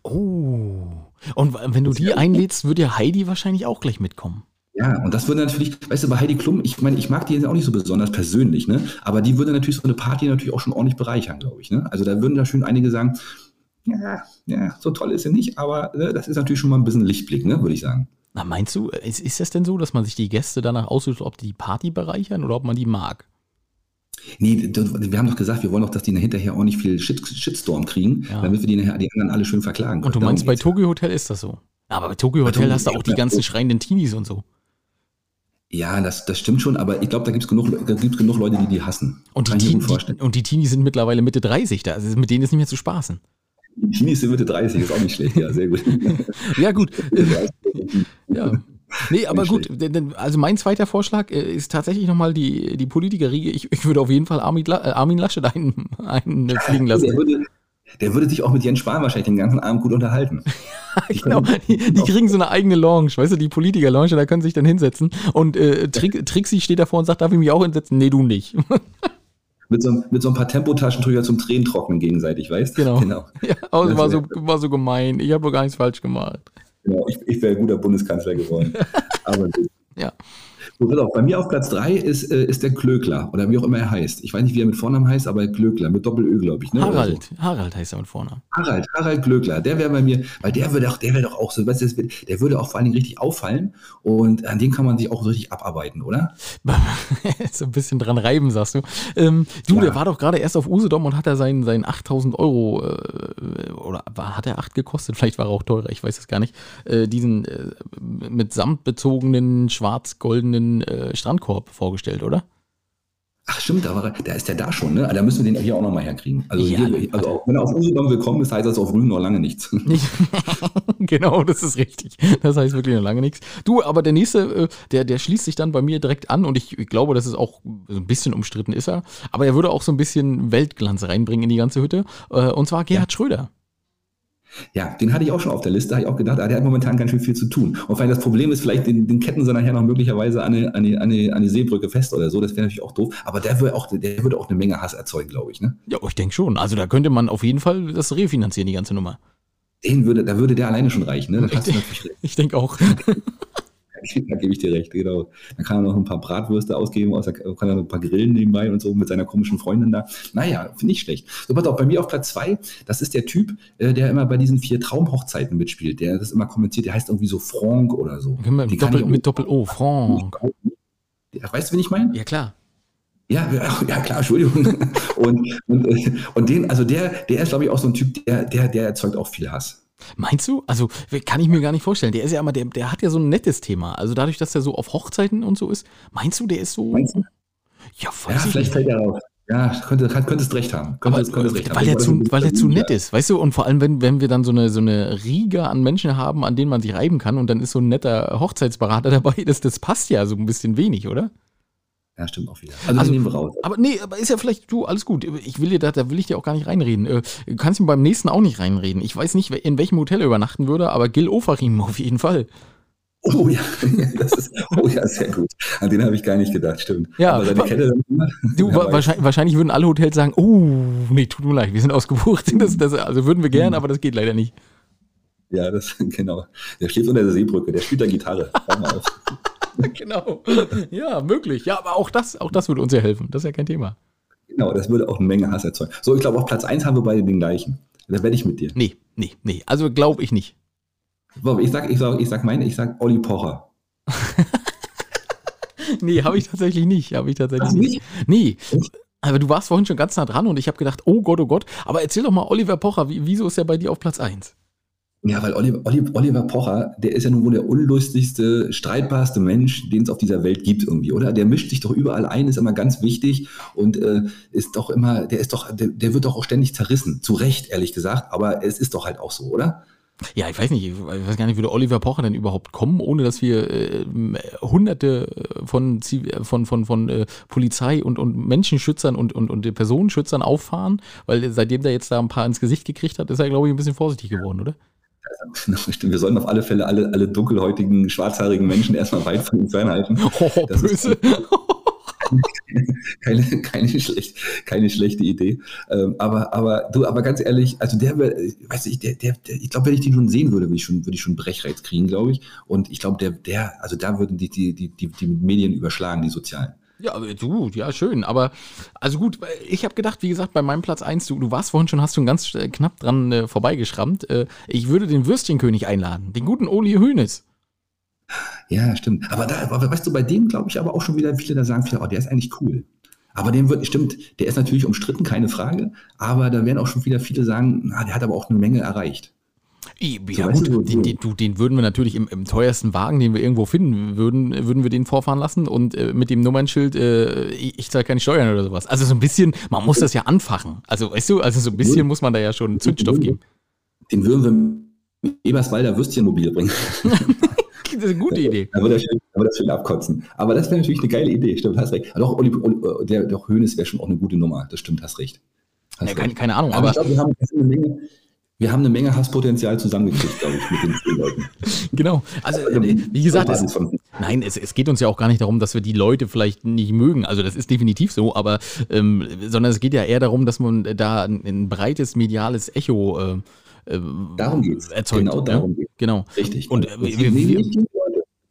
Oh. Und wenn du die einlädst, würde ja Heidi wahrscheinlich auch gleich mitkommen. Ja, und das würde natürlich, weißt du, bei Heidi Klum, ich meine, ich mag die jetzt auch nicht so besonders persönlich, ne? Aber die würde natürlich so eine Party natürlich auch schon ordentlich bereichern, glaube ich. Ne? Also da würden da schön einige sagen, ja, ja, so toll ist sie nicht, aber ne, das ist natürlich schon mal ein bisschen Lichtblick, ne, würde ich sagen. Na, meinst du, ist, ist das denn so, dass man sich die Gäste danach aussucht, ob die die Party bereichern oder ob man die mag? Nee, wir haben doch gesagt, wir wollen doch, dass die hinterher auch nicht viel Shit, Shitstorm kriegen, ja. damit wir die, nachher, die anderen alle schön verklagen können. Und du meinst, bei Tokyo Hotel ist das so? Aber bei Tokyo Hotel bei hast du auch die ganzen schreienden Teenies und so. Ja, das, das stimmt schon, aber ich glaube, da gibt es genug, genug Leute, die die hassen. Und die, Teen, die, und die Teenies sind mittlerweile Mitte 30, da, also mit denen ist nicht mehr zu spaßen. Die Teenies sind Mitte 30, ist auch nicht schlecht, ja, sehr gut. [LAUGHS] ja, gut. [LAUGHS] ja. Nee, aber gut, also mein zweiter Vorschlag äh, ist tatsächlich nochmal die, die Politikerriege. Ich, ich würde auf jeden Fall Armin, äh, Armin Laschet einen, [LAUGHS] einen fliegen lassen. Der würde, der würde sich auch mit Jens Spahn wahrscheinlich den ganzen Abend gut unterhalten. [LAUGHS] genau, die, die, kriegen so eine eigene Lounge, weißt du, die Politiker-Lounge, da können sie sich dann hinsetzen. Und äh, Trixie steht davor und sagt, darf ich mich auch hinsetzen? Nee, du nicht. [LAUGHS] mit, so, mit so ein paar Tempotaschentücher zum Tränentrocknen gegenseitig, weißt du? Genau. genau. Ja, aber es war so, war so gemein. Ich habe gar nichts falsch gemacht. Genau, ich, ich wäre ein guter Bundeskanzler geworden. [LAUGHS] Aber ja. So, bei mir auf Platz 3 ist, äh, ist der Klöckler oder wie auch immer er heißt. Ich weiß nicht, wie er mit Vornamen heißt, aber Klöckler mit Doppel-Ö, glaube ich. Ne? Harald, so. Harald heißt er mit Vornamen. Harald, Harald Klöckler, der wäre bei mir, weil der würde auch, der wäre doch auch so, weißt du, der würde auch vor allen Dingen richtig auffallen und an dem kann man sich auch richtig abarbeiten, oder? [LAUGHS] so ein bisschen dran reiben, sagst du. Ähm, du, ja. der war doch gerade erst auf Usedom und hat da seinen, seinen 8000 Euro, äh, oder war, hat er 8 gekostet? [LAUGHS] Vielleicht war er auch teurer, ich weiß es gar nicht. Äh, diesen äh, mit Samt bezogenen, schwarz-goldenen äh, Strandkorb vorgestellt, oder? Ach stimmt, aber da ist der da schon, ne? Da müssen wir den hier auch nochmal herkriegen. Also, ja, hier, also auch, wenn er auf Usedom willkommen ist, heißt das auf Rügen noch lange nichts. [LAUGHS] genau, das ist richtig. Das heißt wirklich noch lange nichts. Du, aber der nächste, äh, der, der schließt sich dann bei mir direkt an und ich, glaube, das ist auch so ein bisschen umstritten ist er, aber er würde auch so ein bisschen Weltglanz reinbringen in die ganze Hütte. Äh, und zwar Gerhard ja. Schröder. Ja, den hatte ich auch schon auf der Liste, habe ich auch gedacht, ah, der hat momentan ganz schön viel zu tun. Und vielleicht das Problem ist, vielleicht den, den Ketten sie nachher noch möglicherweise an, eine, an, eine, an eine Seebrücke fest oder so, das wäre natürlich auch doof. Aber der würde auch, der würde auch eine Menge Hass erzeugen, glaube ich. Ne? Ja, ich denke schon. Also da könnte man auf jeden Fall das refinanzieren, die ganze Nummer. Den würde, da würde der alleine schon reichen, ne? [LAUGHS] ich, ich denke auch. [LAUGHS] [LAUGHS] da gebe ich dir recht, genau. Dann kann er noch ein paar Bratwürste ausgeben, kann er noch ein paar Grillen nebenbei und so mit seiner komischen Freundin da. Naja, finde ich schlecht. So, pass auf, bei mir auf Platz zwei, das ist der Typ, äh, der immer bei diesen vier Traumhochzeiten mitspielt, der das immer kommentiert, der heißt irgendwie so Franck oder so. Mit Doppel, mit Doppel-O, Franck. Weißt du, wen ich meine? Ja, klar. Ja, ja, klar, Entschuldigung. [LAUGHS] und, und, und den, also der, der ist, glaube ich, auch so ein Typ, der, der, der erzeugt auch viel Hass. Meinst du? Also kann ich mir gar nicht vorstellen. Der ist ja immer, der, der hat ja so ein nettes Thema. Also dadurch, dass er so auf Hochzeiten und so ist. Meinst du, der ist so. Meinst du? Ja, ja, vielleicht fällt er auf. Ja, könnte, könntest recht haben. Könntest, Aber, könntest recht weil, haben. Er zu, weil er zu nett ist, weißt du? Und vor allem, wenn, wenn wir dann so eine, so eine Riege an Menschen haben, an denen man sich reiben kann und dann ist so ein netter Hochzeitsberater dabei, [LAUGHS] das, das passt ja so ein bisschen wenig, oder? Ja, stimmt auch wieder. Also, also nehmen wir raus. Aber nee, aber ist ja vielleicht, du, alles gut. Ich will dir da, da will ich dir auch gar nicht reinreden. Äh, du kannst ihm beim nächsten auch nicht reinreden. Ich weiß nicht, in welchem Hotel er übernachten würde, aber Gil Ofarim [LAUGHS] auf jeden Fall. Oh [LAUGHS] ja, das ist, oh ja, sehr gut. An den habe ich gar nicht gedacht, stimmt. Ja, aber seine Kette dann, du, ja, wahrscheinlich, wahrscheinlich, würden alle Hotels sagen, oh, nee, tut mir leid, wir sind ausgebucht. [LAUGHS] Das, das, also würden wir gern, hm. aber das geht leider nicht. Ja, das, genau. Der steht unter der Seebrücke, der spielt da Gitarre. mal auf. [LAUGHS] genau. Ja, möglich. Ja, aber auch das, auch das würde uns ja helfen. Das ist ja kein Thema. Genau, das würde auch eine Menge Hass erzeugen. So, ich glaube, auf Platz 1 haben wir beide den gleichen. Da werde ich mit dir. Nee, nee, nee. Also glaube ich nicht. Ich sag, ich sag, ich sag meine, ich sag Olli Pocher. [LAUGHS] nee, habe ich tatsächlich nicht. Habe ich tatsächlich du nicht. Nee. Aber du warst vorhin schon ganz nah dran und ich habe gedacht, oh Gott, oh Gott. Aber erzähl doch mal, Oliver Pocher, wie, wieso ist er bei dir auf Platz 1? Ja, weil Oliver, Oliver, Oliver Pocher, der ist ja nun wohl der unlustigste, streitbarste Mensch, den es auf dieser Welt gibt irgendwie, oder? Der mischt sich doch überall ein, ist immer ganz wichtig und äh, ist doch immer, der ist doch, der, der wird doch auch ständig zerrissen. Zu Recht, ehrlich gesagt, aber es ist doch halt auch so, oder? Ja, ich weiß nicht, ich weiß gar nicht, würde Oliver Pocher denn überhaupt kommen, ohne dass wir äh, hunderte von, Ziv- von, von, von äh, Polizei und, und Menschenschützern und, und, und Personenschützern auffahren? Weil seitdem der jetzt da ein paar ins Gesicht gekriegt hat, ist er, glaube ich, ein bisschen vorsichtig geworden, oder? Stimmt, [LAUGHS] Wir sollten auf alle Fälle alle, alle dunkelhäutigen, schwarzhaarigen Menschen erstmal weit von ihm fernhalten. [LAUGHS] Oh, Das ist- böse. [LAUGHS] keine, keine, schlecht, keine schlechte Idee. Ähm, aber, aber du, aber ganz ehrlich, also der, weiß ich, der, der, der ich glaube, wenn ich den schon sehen würde, würde ich schon, würde ich schon Brechreiz kriegen, glaube ich. Und ich glaube, der, der, also da würden die, die, die, die, die Medien überschlagen, die sozialen. Ja, aber du, ja, schön. Aber, also gut, ich habe gedacht, wie gesagt, bei meinem Platz 1, du, du warst vorhin schon, hast schon ganz äh, knapp dran äh, vorbeigeschrammt. Äh, ich würde den Würstchenkönig einladen, den guten Oli Hoeneß. Ja, stimmt. Aber da, weißt du, bei dem glaube ich aber auch schon wieder viele, da sagen oh, der ist eigentlich cool. Aber dem wird, stimmt, der ist natürlich umstritten, keine Frage. Aber da werden auch schon wieder viele sagen, na, der hat aber auch eine Menge erreicht. So, Ja, weißt gut, du, so- den, den, den würden wir natürlich im, im teuersten Wagen, den wir irgendwo finden würden, äh, würden wir den vorfahren lassen und äh, mit dem Nummernschild, äh, ich, zahle keine Steuern oder sowas. Also so ein bisschen, man muss das ja anfachen. Also, weißt du, also so ein bisschen muss man da ja schon Zündstoff geben. Den würden wir mit Eberswalder Würstchenmobil bringen. [LAUGHS] Das ist eine gute Idee. Da würde er schön, da würde schön abkotzen. Aber das wäre natürlich eine geile Idee, stimmt, hast recht. Aber doch, Oli, Oli, der, der Hönes wäre schon auch eine gute Nummer, das stimmt, hast recht. Hast Ja, keine, recht. keine Ahnung, Aber, aber ich glaube, wir haben eine Menge, wir haben eine Menge Hasspotenzial zusammengekriegt, glaube ich, mit den zehn Leuten. [LAUGHS] genau. Also, äh, wie gesagt, es, Nein, es, es geht uns ja auch gar nicht darum, dass wir die Leute vielleicht nicht mögen. Also das ist definitiv so, aber ähm, sondern es geht ja eher darum, dass man da ein, ein breites mediales Echo äh, äh, Darum geht's. erzeugt. Genau darum ja? geht's. Genau. Richtig. Und äh, Deswegen wir, wir,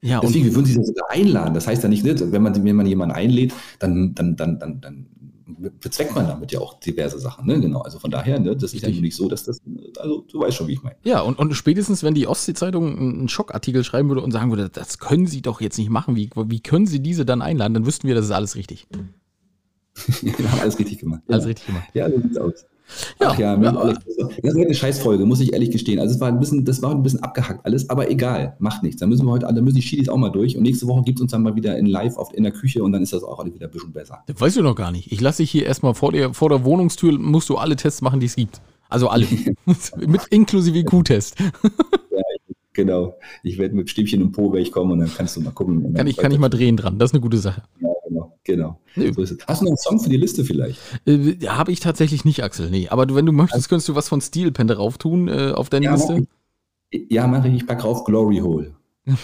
ja, und Deswegen, wir würden sie sogar einladen. Das heißt ja nicht, ne, wenn man, wenn man jemanden einlädt, dann, dann, dann, dann, dann bezweckt man damit ja auch diverse Sachen. Ne? Genau. Also von daher, ne, das ist ja Richtig. nicht so, dass das, also du weißt schon, wie ich meine. ja, und, und spätestens, wenn die Ostsee-Zeitung einen Schockartikel schreiben würde und sagen würde, das können sie doch jetzt nicht machen, wie, wie können sie diese dann einladen, dann wüssten wir, das ist alles richtig. [LAUGHS] wir haben alles richtig gemacht. Alles ja. richtig gemacht. Ja, so sieht's aus. Ja, Ach ja, ja, das war eine Scheißfolge, muss ich ehrlich gestehen. Also es war ein bisschen, das war ein bisschen abgehackt alles, aber egal, macht nichts. Dann müssen wir heute, dann müssen die Schiedis auch mal durch und nächste Woche gibt es uns dann mal wieder in live auf, in der Küche und dann ist das auch alle wieder ein bisschen besser. Das weißt du noch gar nicht. Ich lasse dich hier erstmal vor der, vor der Wohnungstür, musst du alle Tests machen, die es gibt. Also alle. [LAUGHS] Mit inklusive IQ-Test. Genau. Ich werde mit Stäbchen im Po werde ich kommen und dann kannst du mal gucken. Und Kann ich, kann ich mal drehen dran. Das ist eine gute Sache. Ja, genau. genau. Nö. So. Hast du noch einen Song für die Liste vielleicht? Äh, Habe ich tatsächlich nicht, Axel. Nee. Aber du, wenn du möchtest, könntest du was von Steel Pen darauf tun äh, auf deine Ja, mach Liste. ich. Ja, mache ich. Ich packe rauf Glory Hole. [LAUGHS]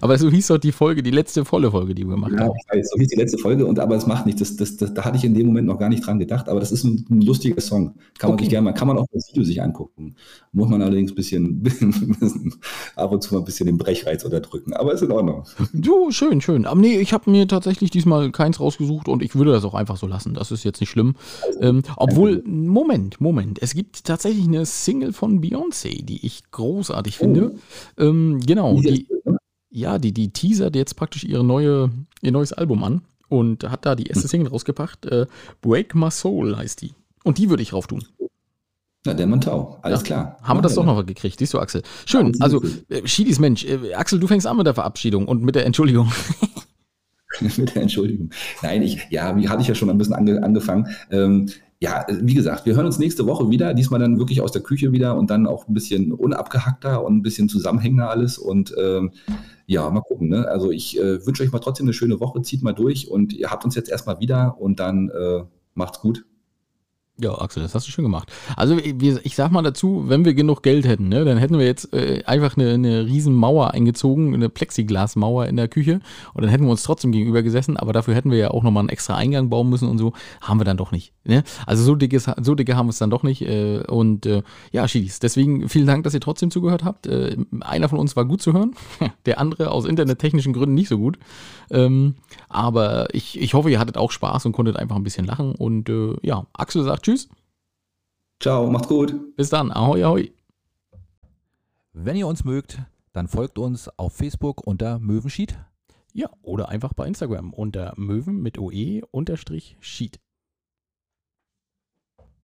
Aber so hieß doch die Folge, die letzte volle Folge, die wir gemacht Ja, haben. so hieß die letzte Folge, und aber es macht nichts. Das, das, das, da hatte ich in dem Moment noch gar nicht dran gedacht, aber das ist ein, ein lustiger Song. Kann man Okay. gerne kann man auch das Video sich angucken. Muss man allerdings ein bisschen, [LAUGHS] ab und zu mal ein bisschen den Brechreiz unterdrücken, aber ist in Ordnung. Du, schön, schön. Aber nee, ich habe mir tatsächlich diesmal keins rausgesucht und ich würde das auch einfach so lassen. Das ist jetzt nicht schlimm. Ähm, obwohl, Moment, Moment. Es gibt tatsächlich eine Single von Beyoncé, die ich großartig finde. Ähm, genau, die, ja, die, die teasert jetzt praktisch ihre neue, ihr neues Album an und hat da die erste Single rausgebracht. Äh, Break My Soul heißt die. Und die würde ich rauf tun. Na, der Mantau, alles Ja. klar. Haben wir das doch noch gekriegt, siehst du, Axel? Schön. Ja, Also, äh, Schiedis Mensch, äh, Axel, du fängst an mit der Verabschiedung und mit der Entschuldigung. [LAUGHS] mit der Entschuldigung. Nein, ich, ja, wie hatte ich ja schon ein bisschen ange, angefangen. Ähm, ja, wie gesagt, wir hören uns nächste Woche wieder, diesmal dann wirklich aus der Küche wieder und dann auch ein bisschen unabgehackter und ein bisschen zusammenhängender alles. Und ähm, ja, mal gucken. Ne? Also ich äh, wünsche euch mal trotzdem eine schöne Woche, zieht mal durch und ihr habt uns jetzt erstmal wieder und dann äh, macht's gut. Ja, Axel, das hast du schön gemacht. Also ich sag mal dazu, wenn wir genug Geld hätten, ne, dann hätten wir jetzt äh, einfach eine, eine riesen Mauer eingezogen, eine Plexiglasmauer in der Küche und dann hätten wir uns trotzdem gegenüber gesessen, aber dafür hätten wir ja auch nochmal einen extra Eingang bauen müssen und so. Haben wir dann doch nicht. Ne? Also so dicke, so dicke haben wir es dann doch nicht. Äh, und äh, ja, Schiedis, deswegen vielen Dank, dass ihr trotzdem zugehört habt. Äh, einer von uns war gut zu hören, [LAUGHS] der andere aus internettechnischen Gründen nicht so gut. Ähm, aber ich, ich hoffe, ihr hattet auch Spaß und konntet einfach ein bisschen lachen. Und äh, ja, Axel sagt Tschüss. Ciao, macht's gut. Bis dann. Ahoi, ahoi. Wenn ihr uns mögt, dann folgt uns auf Facebook unter Möwenschied. Ja, oder einfach bei Instagram unter Möwen mit OE unterstrich Sheet.